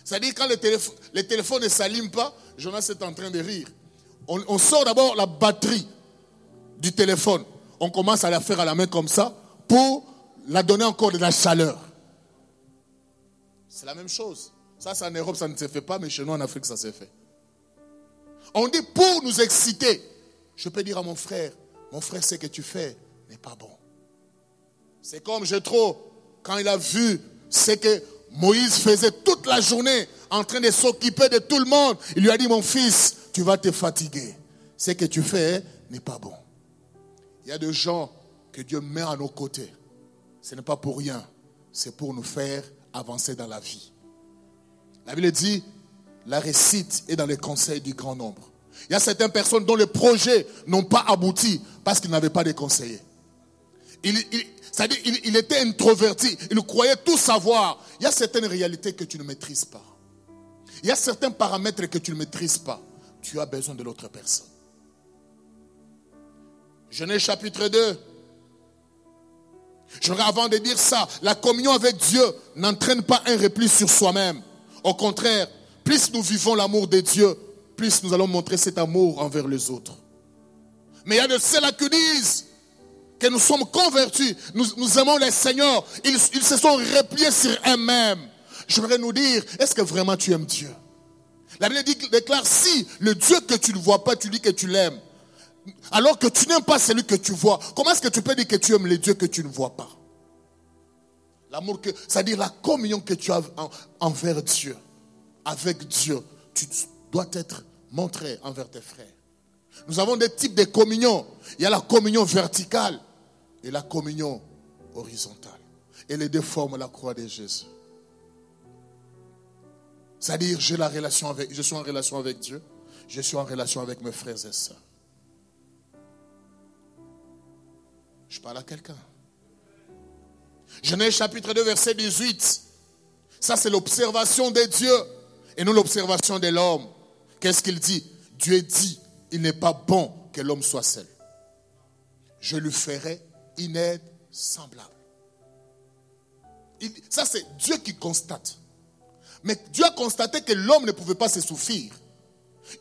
[SPEAKER 1] C'est-à-dire quand le téléphone, ne s'allume pas, Jonas est en train de rire. On, sort d'abord la batterie du téléphone. On commence à la faire à la main comme ça pour la donner encore de la chaleur. C'est la même chose. Ça, c'est en Europe, ça ne se fait pas, mais chez nous en Afrique, ça s'est fait. On dit pour nous exciter. Je peux dire à mon frère, mon frère, ce que tu fais n'est pas bon. C'est comme Jétro, quand il a vu ce que Moïse faisait toute la journée en train de s'occuper de tout le monde. Il lui a dit, mon fils, tu vas te fatiguer. Ce que tu fais n'est pas bon. Il y a des gens que Dieu met à nos côtés. Ce n'est pas pour rien. C'est pour nous faire avancer dans la vie. La Bible dit, la récite est dans les conseils du grand nombre. Il y a certaines personnes dont les projets n'ont pas abouti parce qu'ils n'avaient pas de conseillers. Il, c'est-à-dire, il, était introverti. Il croyait tout savoir. Il y a certaines réalités que tu ne maîtrises pas. Il y a certains paramètres que tu ne maîtrises pas. Tu as besoin de l'autre personne. Genèse chapitre 2. Je avant de dire ça, la communion avec Dieu n'entraîne pas un repli sur soi-même. Au contraire, plus nous vivons l'amour de Dieu, plus nous allons montrer cet amour envers les autres. Mais il y a de ceux-là qui disent, que nous sommes convertis, nous, aimons les Seigneurs, ils, se sont repliés sur eux-mêmes. J'aimerais nous dire, est-ce que vraiment tu aimes Dieu? La Bible déclare, si le Dieu que tu ne vois pas, tu dis que tu l'aimes, alors que tu n'aimes pas celui que tu vois, comment est-ce que tu peux dire que tu aimes les dieux que tu ne vois pas? L'amour que, c'est-à-dire la communion que tu as envers Dieu, avec Dieu, tu dois être montré envers tes frères. Nous avons des types de communion. Il y a la communion verticale et la communion horizontale. Et les deux forment la croix de Jésus. C'est-à-dire, j'ai la relation avec, je suis en relation avec Dieu, je suis en relation avec mes frères et sœurs. Je parle à quelqu'un. Genèse chapitre 2, verset 18. Ça, c'est l'observation de Dieu et non l'observation de l'homme. Qu'est-ce qu'il dit? Dieu dit, il n'est pas bon que l'homme soit seul. Je lui ferai semblable. ça, c'est Dieu qui constate. Mais Dieu a constaté que l'homme ne pouvait pas se souffrir.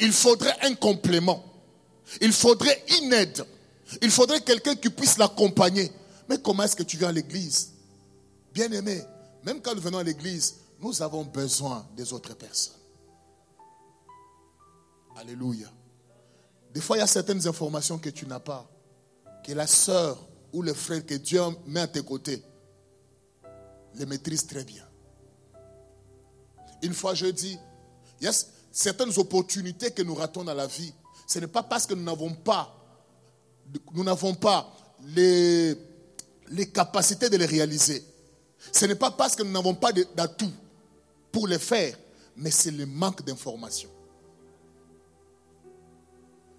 [SPEAKER 1] Il faudrait un complément. Il faudrait une aide. Il faudrait quelqu'un qui puisse l'accompagner. Mais comment est-ce que tu viens à l'église? Bien aimé, même quand nous venons à l'église, nous avons besoin des autres personnes. Alléluia. Des fois, il y a certaines informations que tu n'as pas, que la sœur ou le frère que Dieu met à tes côtés les maîtrise très bien. Une fois, je dis, il y a certaines opportunités que nous ratons dans la vie. Ce n'est pas parce que nous n'avons pas, nous n'avons pas les, les capacités de les réaliser. Ce n'est pas parce que nous n'avons pas d'atout pour les faire, mais c'est le manque d'information.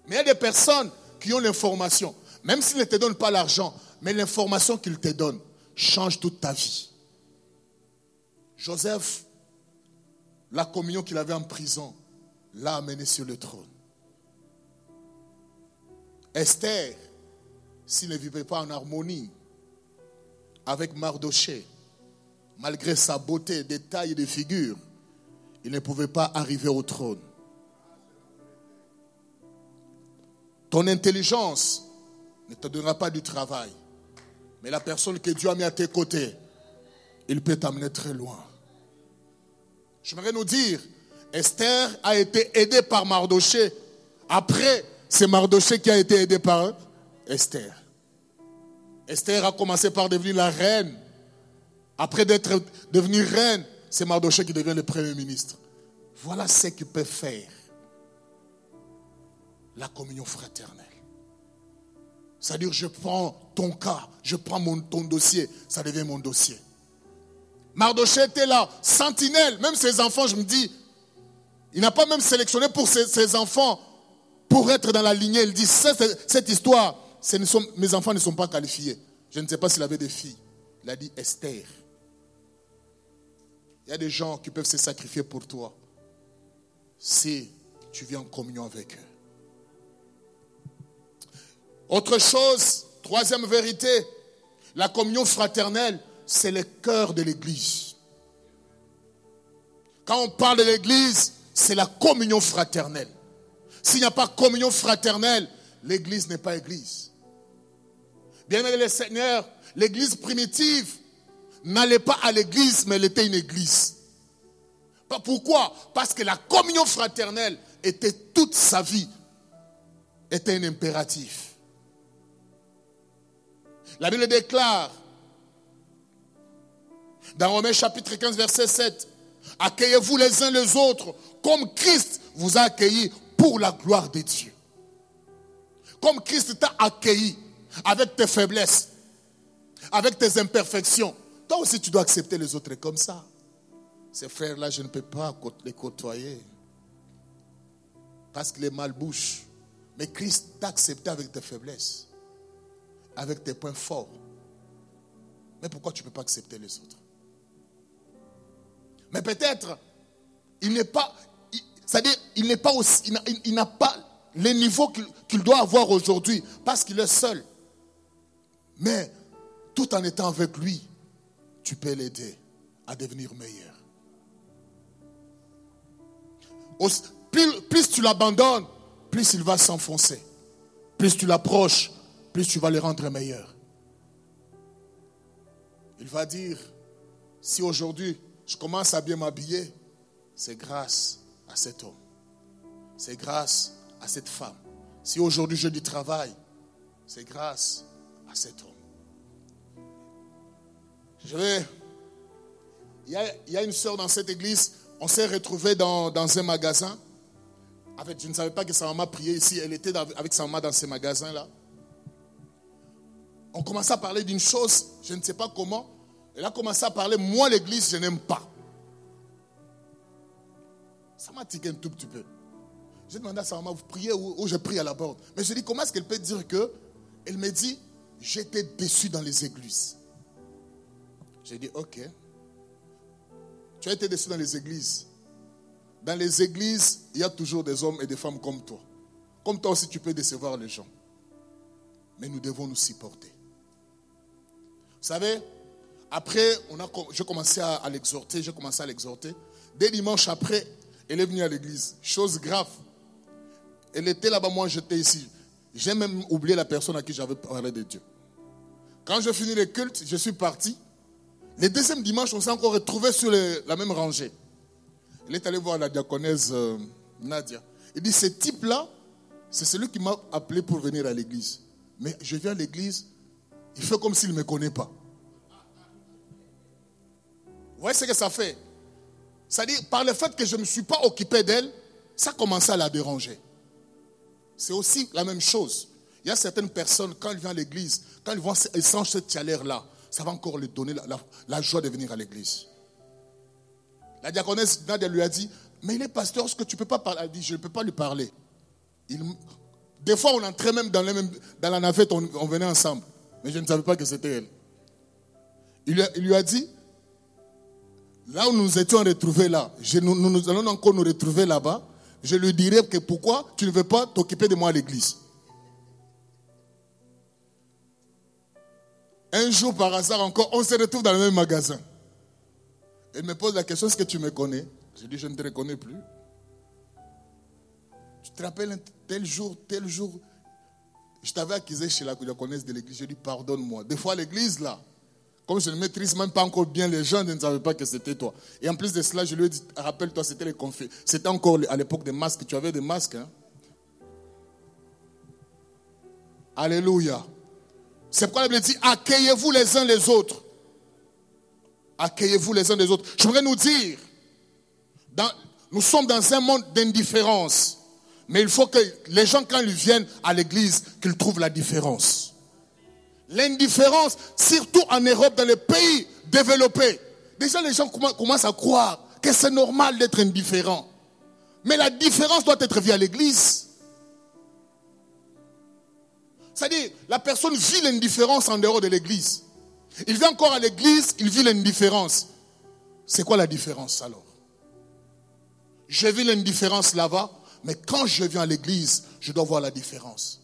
[SPEAKER 1] Mais il y a des personnes, qui ont l'information, même s'ils ne te donnent pas l'argent, mais l'information qu'ils te donnent change toute ta vie. Joseph, la communion qu'il avait en prison, l'a amené sur le trône. Esther, s'il ne vivait pas en harmonie avec Mardoché, malgré sa beauté, des tailles et des figures, il ne pouvait pas arriver au trône. Ton intelligence ne te donnera pas du travail. Mais la personne que Dieu a mis à tes côtés, il peut t'amener très loin. J'aimerais nous dire, Esther a été aidée par Mardoché. Après, c'est Mardoché qui a été aidé par Esther. Esther a commencé par devenir la reine. Après d'être devenue reine, c'est Mardoché qui devient le premier ministre. Voilà ce qu'il peut faire. La communion fraternelle. C'est-à-dire, je prends ton cas, je prends mon, ton dossier, ça devient mon dossier. Mardoché était là, sentinelle, même ses enfants, je me dis, il n'a pas même sélectionné pour ses, enfants pour être dans la lignée. Il dit, cette, histoire, mes enfants ne sont pas qualifiés. Je ne sais pas s'il avait des filles. Il a dit Esther. Il y a des gens qui peuvent se sacrifier pour toi si tu viens en communion avec eux. Autre chose, troisième vérité, la communion fraternelle, c'est le cœur de l'Église. Quand on parle de l'Église, c'est la communion fraternelle. S'il n'y a pas communion fraternelle, l'Église n'est pas Église. Bien aimé le Seigneur, l'Église primitive n'allait pas à l'Église, mais elle était une Église. Pourquoi? Parce que la communion fraternelle était toute sa vie, était un impératif. La Bible déclare dans Romains chapitre 15 verset 7, accueillez-vous les uns les autres comme Christ vous a accueillis pour la gloire de Dieu. Comme Christ t'a accueilli avec tes faiblesses, avec tes imperfections. Toi aussi tu dois accepter les autres comme ça. Ces frères-là, je ne peux pas les côtoyer. Parce qu'il est mal bouche. Mais Christ t'a accepté avec tes faiblesses avec tes points forts. Mais pourquoi tu ne peux pas accepter les autres? Mais peut-être, il n'est pas, c'est-à-dire, il n'est pas aussi, il n'a pas les niveaux qu'il doit avoir aujourd'hui parce qu'il est seul. Mais tout en étant avec lui, tu peux l'aider à devenir meilleur. Plus, plus tu l'abandonnes, plus il va s'enfoncer. Plus tu l'approches, plus tu vas les rendre meilleurs. Il va dire, si aujourd'hui je commence à bien m'habiller, c'est grâce à cet homme. C'est grâce à cette femme. Si aujourd'hui je dis travail, c'est grâce à cet homme. Je vais. Il y, a, une soeur dans cette église, on s'est retrouvé dans, un magasin. Je ne savais pas que sa maman priait ici. Elle était avec sa maman dans ce magasin-là on commençait à parler d'une chose, je ne sais pas comment. Elle a commencé à parler, moi l'église, je n'aime pas. Ça m'a tiqué un tout petit peu. J'ai demandé à sa maman, vous priez ou, je prie à la porte. Mais je dis, comment est-ce qu'elle peut dire que Elle me dit, j'étais déçu dans les églises. J'ai dit, ok. Tu as été déçu dans les églises. Dans les églises, il y a toujours des hommes et des femmes comme toi. Comme toi aussi, tu peux décevoir les gens. Mais nous devons nous supporter. Vous savez, après, j'ai commencé à, l'exhorter, j'ai commencé à l'exhorter. Dès dimanche après, elle est venue à l'église. Chose grave. Elle était là-bas, moi j'étais ici. J'ai même oublié la personne à qui j'avais parlé de Dieu. Quand j'ai fini le culte, je suis parti. Le deuxième dimanche, on s'est encore retrouvé sur la même rangée. Elle est allée voir la diaconesse euh, Nadia. Il dit, ce type-là, c'est celui qui m'a appelé pour venir à l'église. Mais je viens à l'église, il fait comme s'il ne me connaît pas. Vous voyez ce que ça fait? C'est-à-dire, par le fait que je ne me suis pas occupé d'elle, ça commençait à la déranger. C'est aussi la même chose. Il y a certaines personnes, quand elles viennent à l'église, quand elles, vont, elles sentent cette chaleur-là, ça va encore lui donner la, joie de venir à l'église. La diaconesse Nadia lui a dit, mais il est pasteur, est-ce que tu ne peux pas parler? Elle dit, je ne peux pas lui parler. Des fois, on entrait même dans la navette, on, venait ensemble. Mais je ne savais pas que c'était elle. Il lui, a, dit, là où nous étions retrouvés là, nous, allons encore nous retrouver là-bas. Je lui dirai que pourquoi tu ne veux pas t'occuper de moi à l'église. Un jour, par hasard encore, on se retrouve dans le même magasin. Elle me pose la question, est-ce que tu me connais? Je dis, je ne te reconnais plus. Tu te rappelles tel jour, tel jour, je t'avais accusé chez la connaisse de l'église. Je dis, pardonne-moi. Des fois, l'église, là, comme je ne maîtrise même pas encore bien les gens, je ne savais pas que c'était toi. Et en plus de cela, je lui ai dit, rappelle-toi, c'était les conflits. C'était encore à l'époque des masques. Tu avais des masques. Hein? Alléluia. C'est pourquoi la Bible dit, accueillez-vous les uns les autres. Accueillez-vous les uns les autres. Je voudrais nous dire, nous sommes dans un monde d'indifférence. Mais il faut que les gens, quand ils viennent à l'église, qu'ils trouvent la différence. L'indifférence, surtout en Europe, dans les pays développés. Déjà, les gens commencent à croire que c'est normal d'être indifférent. Mais la différence doit être vue à l'église. C'est-à-dire, la personne vit l'indifférence en dehors de l'église. Il vient encore à l'église, il vit l'indifférence. C'est quoi la différence alors? Je vis l'indifférence là-bas, mais quand je viens à l'église, je dois voir la différence.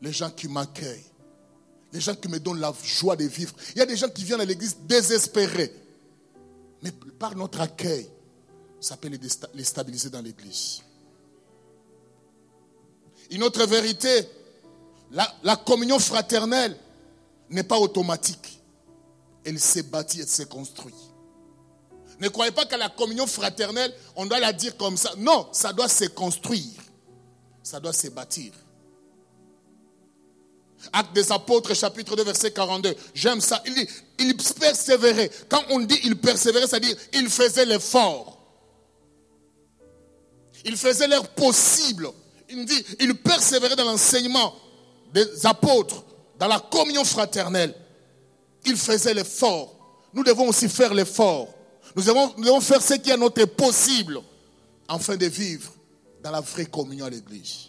[SPEAKER 1] Les gens qui m'accueillent, les gens qui me donnent la joie de vivre. Il y a des gens qui viennent à l'église désespérés. Mais par notre accueil, ça peut les stabiliser dans l'église. Une autre vérité, la, communion fraternelle n'est pas automatique. Elle s'est bâtie, elle s'est construite. Ne croyez pas qu'à la communion fraternelle, on doit la dire comme ça. Non, ça doit se construire. Ça doit se bâtir. Acte des apôtres, chapitre 2, verset 42. J'aime ça. Il dit, il persévérait. Quand on dit il persévérait, c'est-à-dire il faisait l'effort. Il faisait l'air possible. Il dit, il persévérait dans l'enseignement, des apôtres dans la communion fraternelle, ils faisaient l'effort. Nous devons aussi faire l'effort. Nous devons, faire ce qui est notre possible afin de vivre dans la vraie communion à l'église.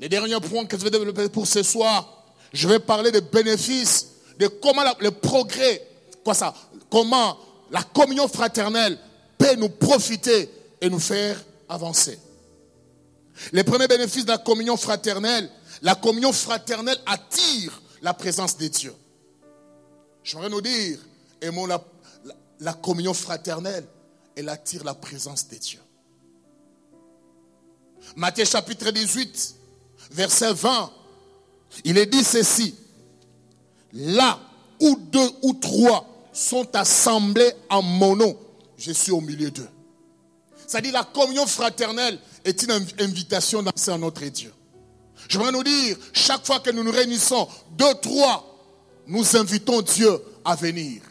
[SPEAKER 1] Les derniers points que je vais développer pour ce soir, je vais parler des bénéfices, de comment le progrès, quoi ça, comment la communion fraternelle peut nous profiter et nous faire avancer. Les premiers bénéfices de la communion fraternelle, la communion fraternelle attire la présence de Dieu. J'aimerais nous dire, aimons la, la, communion fraternelle, elle attire la présence de Dieu. Matthieu chapitre 18, verset 20, il est dit ceci, là où deux ou trois sont assemblés en mon nom, je suis au milieu d'eux. C'est-à-dire la communion fraternelle est une invitation danser à notre Dieu. Je voudrais nous dire, chaque fois que nous nous réunissons, deux, trois, nous invitons Dieu à venir.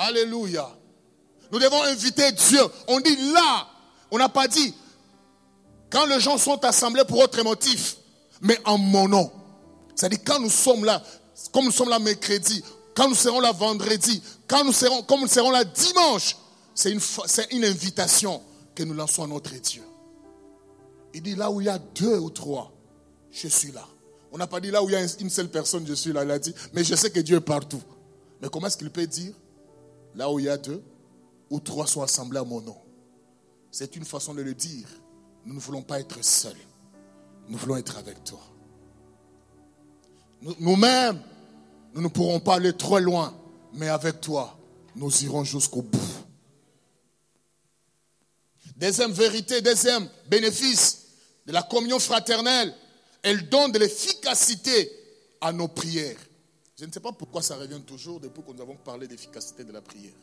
[SPEAKER 1] Alléluia. Nous devons inviter Dieu. On dit là, on n'a pas dit quand les gens sont assemblés pour autre motif, mais en mon nom. C'est-à-dire quand nous sommes là, comme nous sommes là mercredi, quand nous serons là vendredi, quand nous serons, comme nous serons là dimanche, c'est une, une invitation que nous lançons à notre Dieu. Il dit là où il y a deux ou trois, je suis là. On n'a pas dit là où il y a une seule personne, je suis là. Il a dit, mais je sais que Dieu est partout. Mais comment est-ce qu'il peut dire là où il y a deux ou trois sont assemblés à mon nom C'est une façon de le dire. Nous ne voulons pas être seuls. Nous voulons être avec toi. Nous-mêmes, nous ne pourrons pas aller trop loin, mais avec toi, nous irons jusqu'au bout. Deuxième vérité, deuxième bénéfice de la communion fraternelle, elle donne de l'efficacité à nos prières. Je ne sais pas pourquoi ça revient toujours depuis que nous avons parlé d'efficacité de la prière.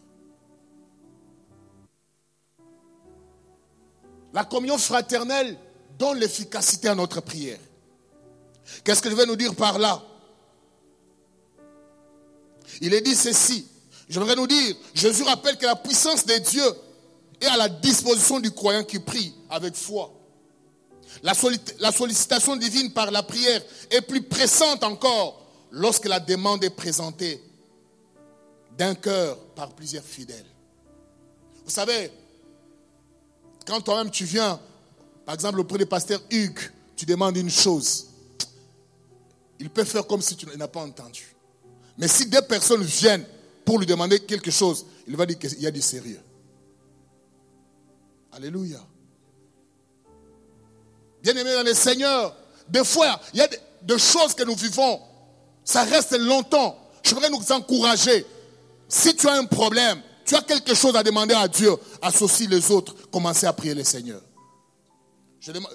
[SPEAKER 1] La communion fraternelle donne l'efficacité à notre prière. Qu'est-ce que je vais nous dire par là? Il est dit ceci. J'aimerais nous dire, Jésus rappelle que la puissance de Dieu et à la disposition du croyant qui prie avec foi. La, sollicitation divine par la prière est plus pressante encore lorsque la demande est présentée d'un cœur par plusieurs fidèles. Vous savez, quand toi-même tu viens Par exemple, auprès du pasteur Hugues, tu demandes une chose. Il peut faire comme si tu n'as pas entendu. Mais si deux personnes viennent pour lui demander quelque chose, il va dire qu'il y a du sérieux. Alléluia. Bien-aimés dans le Seigneur, des fois, il y a des choses que nous vivons. Ça reste longtemps. Je voudrais nous encourager. Si tu as un problème, tu as quelque chose à demander à Dieu, associe les autres, commencez à prier le Seigneur.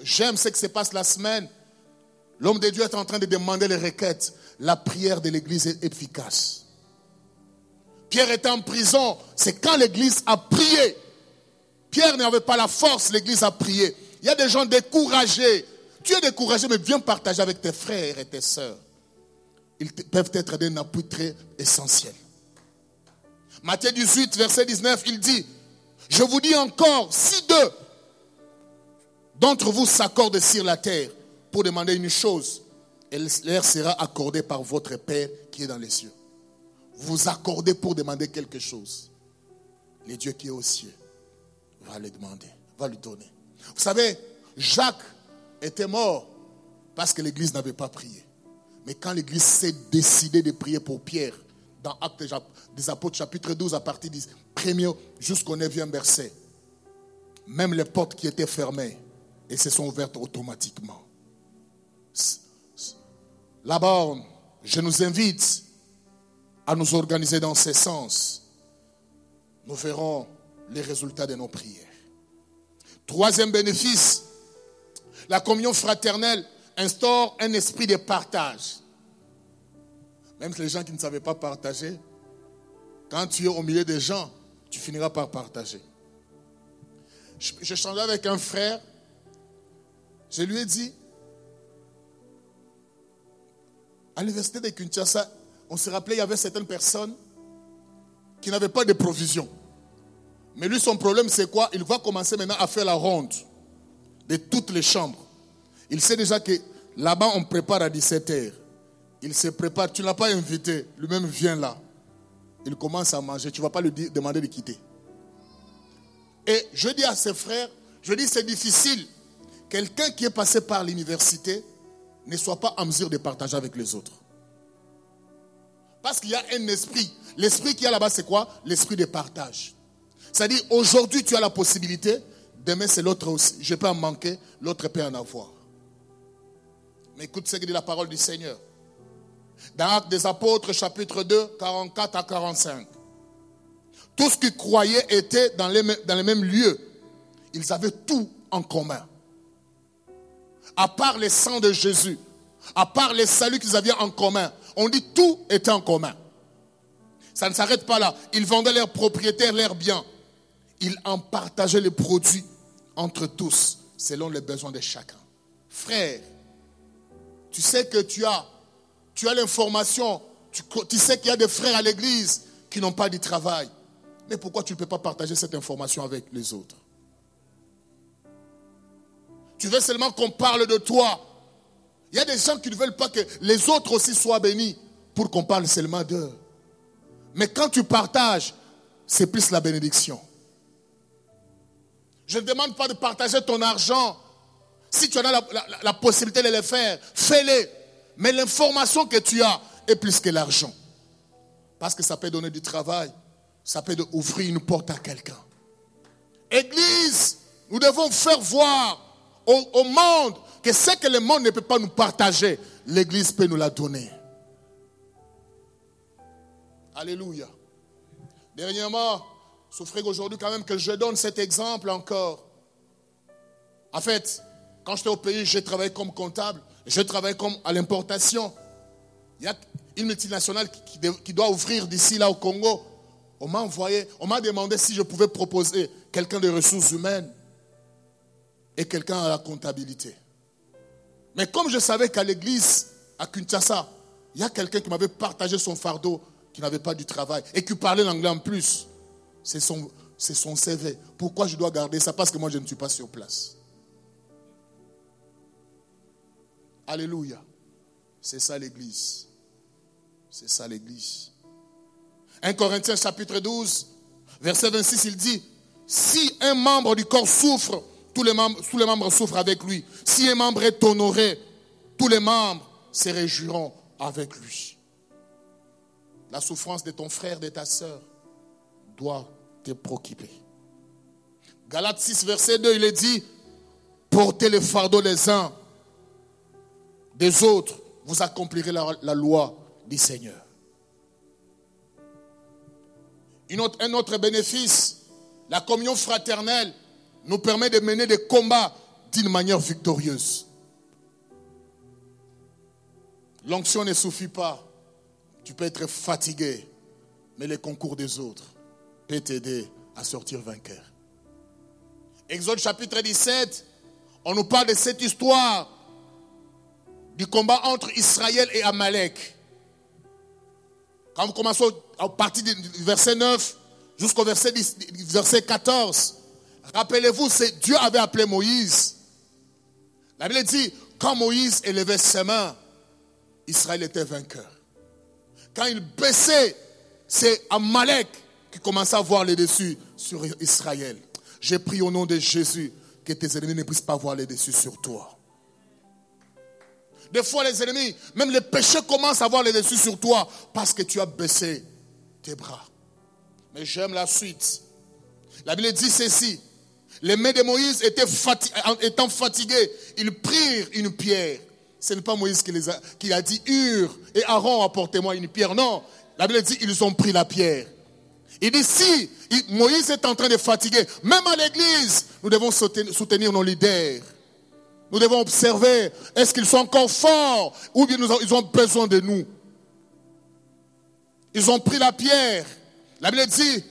[SPEAKER 1] J'aime ce qui se passe la semaine. L'homme de Dieu est en train de demander les requêtes. La prière de l'Église est efficace. Pierre était en prison. C'est quand l'Église a prié. Pierre n'avait pas la force, l'Église a prié. Il y a des gens découragés. Tu es découragé, mais viens partager avec tes frères et tes sœurs. Ils peuvent être d'un appui très essentiel. Matthieu 18, verset 19, il dit, je vous dis encore, si deux d'entre vous s'accordent sur la terre pour demander une chose, elle leur sera accordée par votre Père qui est dans les cieux. Vous accordez pour demander quelque chose. Le Dieu qui est aux cieux va le demander, va lui donner. Vous savez, Jacques était mort parce que l'Église n'avait pas prié. Mais quand l'Église s'est décidée de prier pour Pierre, dans Actes des Apôtres chapitre 12 à partir du 1er jusqu'au 9e verset, même les portes qui étaient fermées, et se sont ouvertes automatiquement. Là-bas, je nous invite à nous organiser dans ce sens. Nous verrons les résultats de nos prières. Troisième bénéfice, la communion fraternelle instaure un esprit de partage. Même les gens qui ne savaient pas partager, quand tu es au milieu des gens, tu finiras par partager. Je, je avec un frère, je lui ai dit, à l'université de Kinshasa, on se rappelait, il y avait certaines personnes qui n'avaient pas de provisions. Mais lui, son problème, c'est quoi? Il va commencer maintenant à faire la ronde de toutes les chambres. Il sait déjà que là-bas, on prépare à 17h. Il se prépare. Tu ne l'as pas invité. Lui-même vient là. Il commence à manger. Tu ne vas pas lui demander de quitter. Et je dis à ses frères, je dis c'est difficile. Quelqu'un qui est passé par l'université ne soit pas en mesure de partager avec les autres. Parce qu'il y a un esprit. L'esprit qui y a là-bas, c'est quoi? L'esprit de partage. C'est-à-dire, aujourd'hui, tu as la possibilité, demain, c'est l'autre aussi. Je peux en manquer, l'autre peut en avoir. Mais écoute ce que dit la parole du Seigneur. Dans Actes des Apôtres, chapitre 2, 44 à 45. Tous qui croyaient étaient dans les, dans les mêmes lieux. Ils avaient tout en commun. À part le sang de Jésus, à part les saluts qu'ils avaient en commun, on dit tout était en commun. Ça ne s'arrête pas là. Ils vendaient leurs propriétaires, leurs biens. Ils en partageaient les produits entre tous, selon les besoins de chacun. Frère, tu sais que tu as, tu as l'information, tu, sais qu'il y a des frères à l'église qui n'ont pas de travail. Mais pourquoi tu ne peux pas partager cette information avec les autres? Tu veux seulement qu'on parle de toi. Il y a des gens qui ne veulent pas que les autres aussi soient bénis pour qu'on parle seulement d'eux. Mais quand tu partages, c'est plus la bénédiction. Je ne demande pas de partager ton argent. Si tu as la, possibilité de le faire, fais-le. Mais l'information que tu as est plus que l'argent. Parce que ça peut donner du travail. Ça peut ouvrir une porte à quelqu'un. Église, nous devons faire voir au, au monde que ce que le monde ne peut pas nous partager, l'Église peut nous la donner. Alléluia. Dernièrement, souffrez aujourd'hui quand même que je donne cet exemple encore. En fait, quand j'étais au pays, j'ai travaillé comme comptable, je travaillé comme à l'importation. Il y a une multinationale qui, doit ouvrir d'ici là au Congo. On m'a envoyé, on m'a demandé si je pouvais proposer quelqu'un de ressources humaines et quelqu'un à la comptabilité. Mais comme je savais qu'à l'église, à Kinshasa, il y a quelqu'un qui m'avait partagé son fardeau, qui n'avait pas du travail et qui parlait l'anglais en plus. C'est son, son CV. Pourquoi je dois garder ça? Parce que moi, je ne suis pas sur place. Alléluia. C'est ça l'église. C'est ça l'église. 1 Corinthiens chapitre 12, verset 26, il dit, si un membre du corps souffre, tous les membres, les souffrent avec lui. Si un membre est honoré, tous les membres se réjouiront avec lui. La souffrance de ton frère, de ta sœur, doit te préoccuper. Galates 6, verset 2, il est dit, portez le fardeau des uns, des autres, vous accomplirez la, loi du Seigneur. un autre bénéfice, la communion fraternelle nous permet de mener des combats d'une manière victorieuse. L'onction ne suffit pas. Tu peux être fatigué, mais les concours des autres peuvent t'aider à sortir vainqueur. Exode chapitre 17, on nous parle de cette histoire du combat entre Israël et Amalek. Quand vous commencez à partir du verset 9 jusqu'au verset, verset 14, rappelez-vous, Dieu avait appelé Moïse. La Bible dit, quand Moïse élevait ses mains, Israël était vainqueur. Quand il baissait, c'est Amalek qui commençait à voir les dessus sur Israël. J'ai pris au nom de Jésus que tes ennemis ne puissent pas voir les dessus sur toi. Des fois, les ennemis, même les péchés commencent à voir les dessus sur toi parce que tu as baissé tes bras. Mais j'aime la suite. La Bible dit ceci. Les mains de Moïse étaient étant fatiguées, ils prirent une pierre. Ce n'est pas Moïse qui, les a, qui a dit Hur et Aaron, apportez-moi une pierre. Non, la Bible dit ils ont pris la pierre. Il dit si Moïse est en train de fatiguer, même à l'église, nous devons soutenir nos leaders. Nous devons observer, est-ce qu'ils sont encore forts ou bien ils ont besoin de nous. Ils ont pris la pierre. La Bible dit,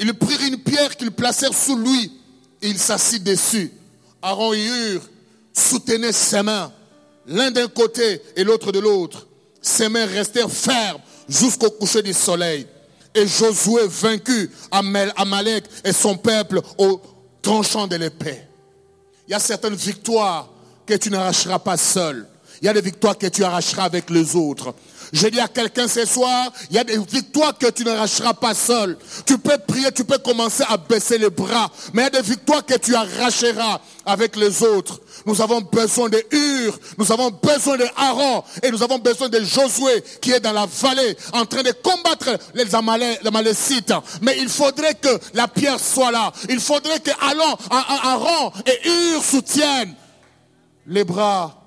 [SPEAKER 1] ils prirent une pierre qu'ils placèrent sous lui et il s'assit dessus. Aaron et Hur soutenaient ses mains, l'un d'un côté et l'autre de l'autre. Ses mains restèrent fermes jusqu'au coucher du soleil. Et Josué vaincu Amalek et son peuple au tranchant de l'épée. Il y a certaines victoires que tu n'arracheras pas seul. Il y a des victoires que tu arracheras avec les autres. Je dis à quelqu'un ce soir, il y a des victoires que tu n'arracheras pas seul. Tu peux prier, tu peux commencer à baisser les bras, mais il y a des victoires que tu arracheras avec les autres. Nous avons besoin de Hur, nous avons besoin de Aaron et nous avons besoin de Josué qui est dans la vallée en train de combattre les, Amalécites. Mais il faudrait que la pierre soit là. Il faudrait que Aaron et Hur soutiennent les bras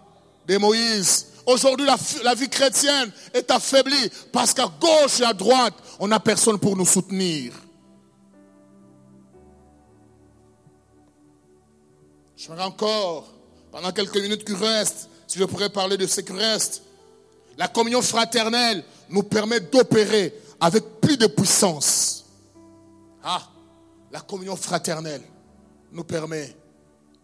[SPEAKER 1] de Moïse Aujourd'hui, la, vie chrétienne est affaiblie parce qu'à gauche et à droite, on n'a personne pour nous soutenir. Je me encore, pendant quelques minutes qui restent, si je pourrais parler de ce qui reste. La communion fraternelle nous permet d'opérer avec plus de puissance. Ah, la communion fraternelle nous permet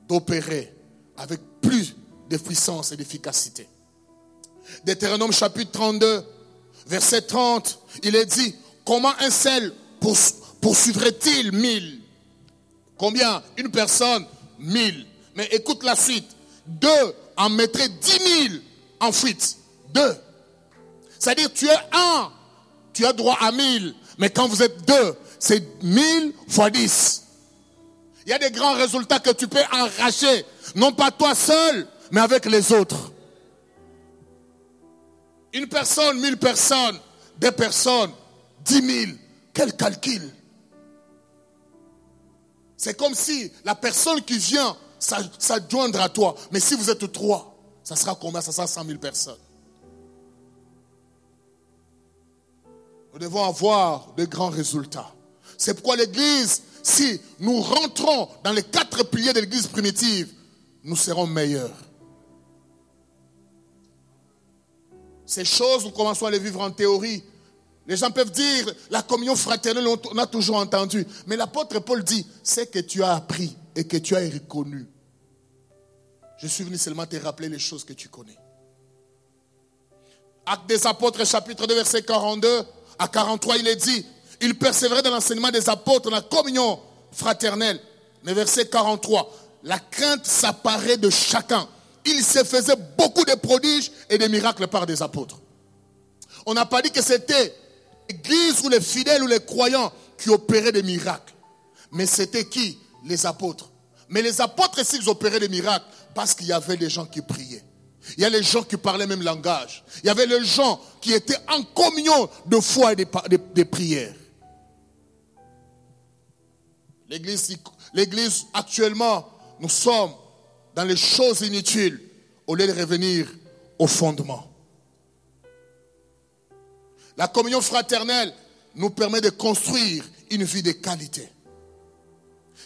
[SPEAKER 1] d'opérer avec plus de puissance et d'efficacité. Deutéronome chapitre 32, verset 30, il est dit, comment un seul poursuivrait-il mille? Combien? Une personne, mille. Mais écoute la suite. Deux en mettraient dix mille en fuite. Deux. C'est-à-dire, tu es un, tu as droit à mille. Mais quand vous êtes deux, c'est mille fois dix. Il y a des grands résultats que tu peux arracher. Non pas toi seul, mais avec les autres. Une personne, mille personnes, des personnes, dix mille. Quel calcul C'est comme si la personne qui vient s'adjoindre à toi. Mais si vous êtes trois, ça sera combien? Ça sera cent mille personnes. Nous devons avoir de grands résultats. C'est pourquoi l'Église, si nous rentrons dans les quatre piliers de l'Église primitive, nous serons meilleurs. Ces choses, nous commençons à les vivre en théorie. Les gens peuvent dire, la communion fraternelle, on a toujours entendu. Mais l'apôtre Paul dit, c'est que tu as appris et que tu as reconnu. Je suis venu seulement te rappeler les choses que tu connais. Acte des apôtres, chapitre 2, verset 42 à 43, il est dit, il persévérait dans l'enseignement des apôtres, dans la communion fraternelle. Mais verset 43, la crainte s'apparaît de chacun il se faisait beaucoup de prodiges et de miracles par des apôtres. On n'a pas dit que c'était l'église ou les fidèles ou les croyants qui opéraient des miracles. Mais c'était qui? Les apôtres. Mais les apôtres, s'ils opéraient des miracles, parce qu'il y avait des gens qui priaient. Il y a les gens qui parlaient même langage. Il y avait les gens qui étaient en communion de foi et de, prières. L'église, l'église, actuellement, nous sommes dans les choses inutiles au lieu de revenir au fondement. La communion fraternelle nous permet de construire une vie de qualité.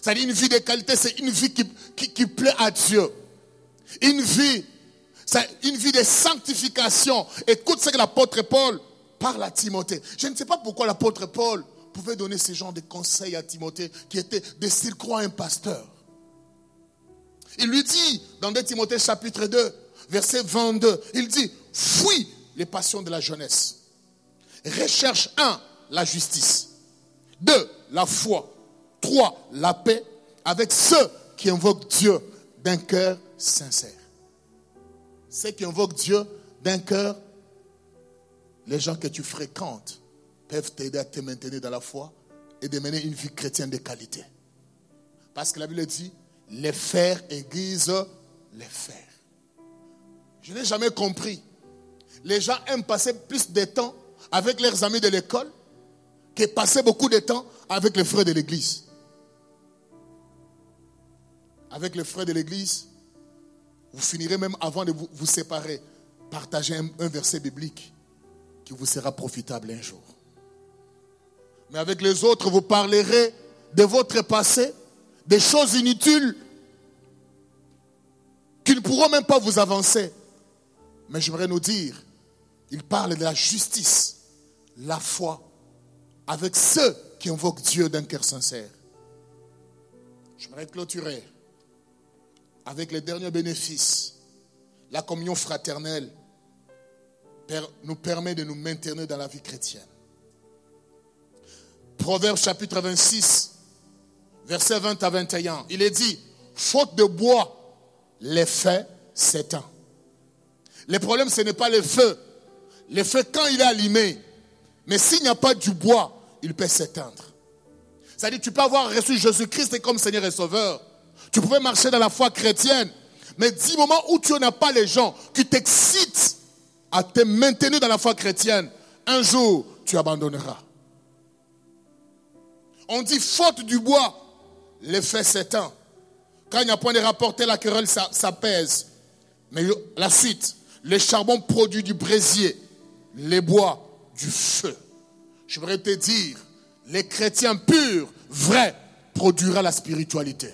[SPEAKER 1] C'est-à-dire une vie de qualité, c'est une vie qui, plaît à Dieu. Une vie, c'est une vie de sanctification. Écoute ce que l'apôtre Paul parle à Timothée. Je ne sais pas pourquoi l'apôtre Paul pouvait donner ce genre de conseils à Timothée qui était de s'il croit un pasteur. Il lui dit dans 2 Timothée chapitre 2, verset 22, il dit, fuis les passions de la jeunesse. Recherche un, la justice. Deux, la foi. Trois, la paix avec ceux qui invoquent Dieu d'un cœur sincère. Ceux qui invoquent Dieu d'un cœur, les gens que tu fréquentes peuvent t'aider à te maintenir dans la foi et de mener une vie chrétienne de qualité. Parce que la Bible dit, les fers aiguisent les fers. Je n'ai jamais compris. Les gens aiment passer plus de temps avec leurs amis de l'école que passer beaucoup de temps avec les frères de l'église. Avec les frères de l'église, vous finirez même avant de vous, séparer, partager un verset biblique qui vous sera profitable un jour. Mais avec les autres, vous parlerez de votre passé, des choses inutiles qui ne pourront même pas vous avancer. Mais j'aimerais nous dire, il parle de la justice, la foi, avec ceux qui invoquent Dieu d'un cœur sincère. J'aimerais clôturer avec les derniers bénéfices. La communion fraternelle nous permet de nous maintenir dans la vie chrétienne. Proverbe chapitre 26, versets 20 à 21, il est dit, faute de bois, l'effet s'éteint. Le problème, ce n'est pas le feu. Le feu, quand il est allumé, mais s'il n'y a pas du bois, il peut s'éteindre. C'est-à-dire, tu peux avoir reçu Jésus-Christ comme Seigneur et Sauveur. Tu pouvais marcher dans la foi chrétienne. Mais dix moments où tu n'as pas les gens qui t'excitent à te maintenir dans la foi chrétienne, un jour, tu abandonneras. On dit faute du bois, l'effet s'éteint. Quand il n'y a point de rapporter la querelle, pèse. Mais la suite, le charbon produit du brésier, les bois du feu. Je voudrais te dire, les chrétiens purs, vrais, produira la spiritualité.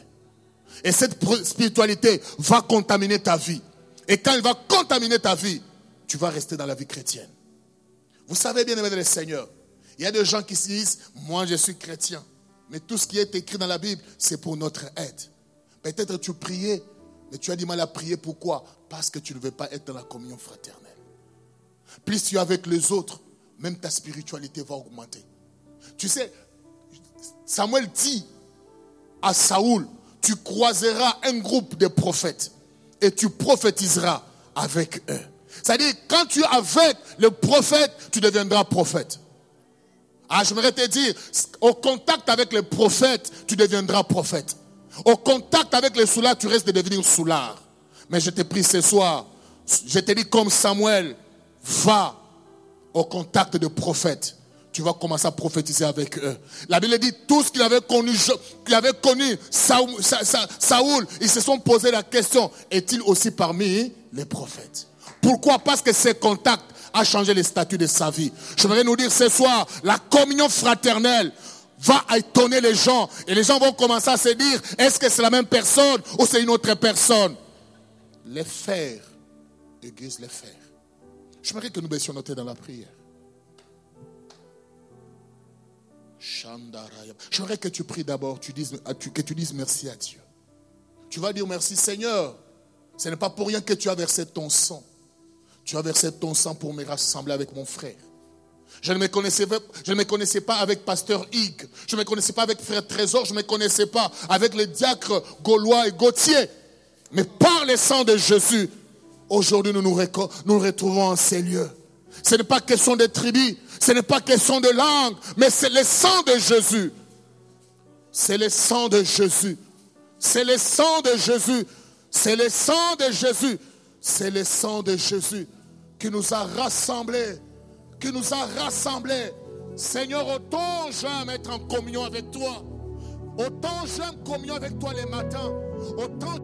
[SPEAKER 1] Et cette spiritualité va contaminer ta vie. Et quand elle va contaminer ta vie, tu vas rester dans la vie chrétienne. Vous savez bien, aimé le Seigneur, il y a des gens qui se disent, moi je suis chrétien. Mais tout ce qui est écrit dans la Bible, c'est pour notre aide. Peut-être tu priais, mais tu as du mal à prier. Pourquoi? Parce que tu ne veux pas être dans la communion fraternelle. Plus tu es avec les autres, même ta spiritualité va augmenter. Tu sais, Samuel dit à Saoul, tu croiseras un groupe de prophètes et tu prophétiseras avec eux. C'est-à-dire, quand tu es avec le prophète, tu deviendras prophète. Ah, j'aimerais te dire, au contact avec les prophètes, tu deviendras prophète. Au contact avec les soulards, tu restes de devenir soulard. Mais je te prie ce soir, je te dis comme Samuel, va au contact de prophètes. Tu vas commencer à prophétiser avec eux. La Bible dit, tous qui avaient connu, qui avaient connu Saoul, ils se sont posé la question, est-il aussi parmi les prophètes? Pourquoi? Parce que ce contact a changé les statuts de sa vie. Je voudrais nous dire ce soir, la communion fraternelle va étonner les gens. Et les gens vont commencer à se dire, est-ce que c'est la même personne ou c'est une autre personne? Les fers aiguisent les fers. J'aimerais que nous baissions notre dans la prière. J'aimerais que tu pries d'abord, ah, que tu dises merci à Dieu. Tu vas dire merci Seigneur. Ce n'est pas pour rien que tu as versé ton sang. Tu as versé ton sang pour me rassembler avec mon frère. Je ne me connaissais pas, avec pasteur Hugues. Je ne me connaissais pas avec frère Trésor. Je ne me connaissais pas avec les diacres Gaulois et Gauthier. Mais par le sang de Jésus, Aujourd'hui, nous nous, retrouvons en ces lieux. Ce n'est pas question de tribus, ce n'est pas question de langue, mais c'est le sang de Jésus. C'est le sang de Jésus C'est le sang de Jésus. C'est le sang de Jésus. C'est le sang de Jésus qui nous a rassemblés. Qui nous a rassemblés. Seigneur, autant j'aime être en communion avec toi. Autant j'aime communion avec toi les matins. Autant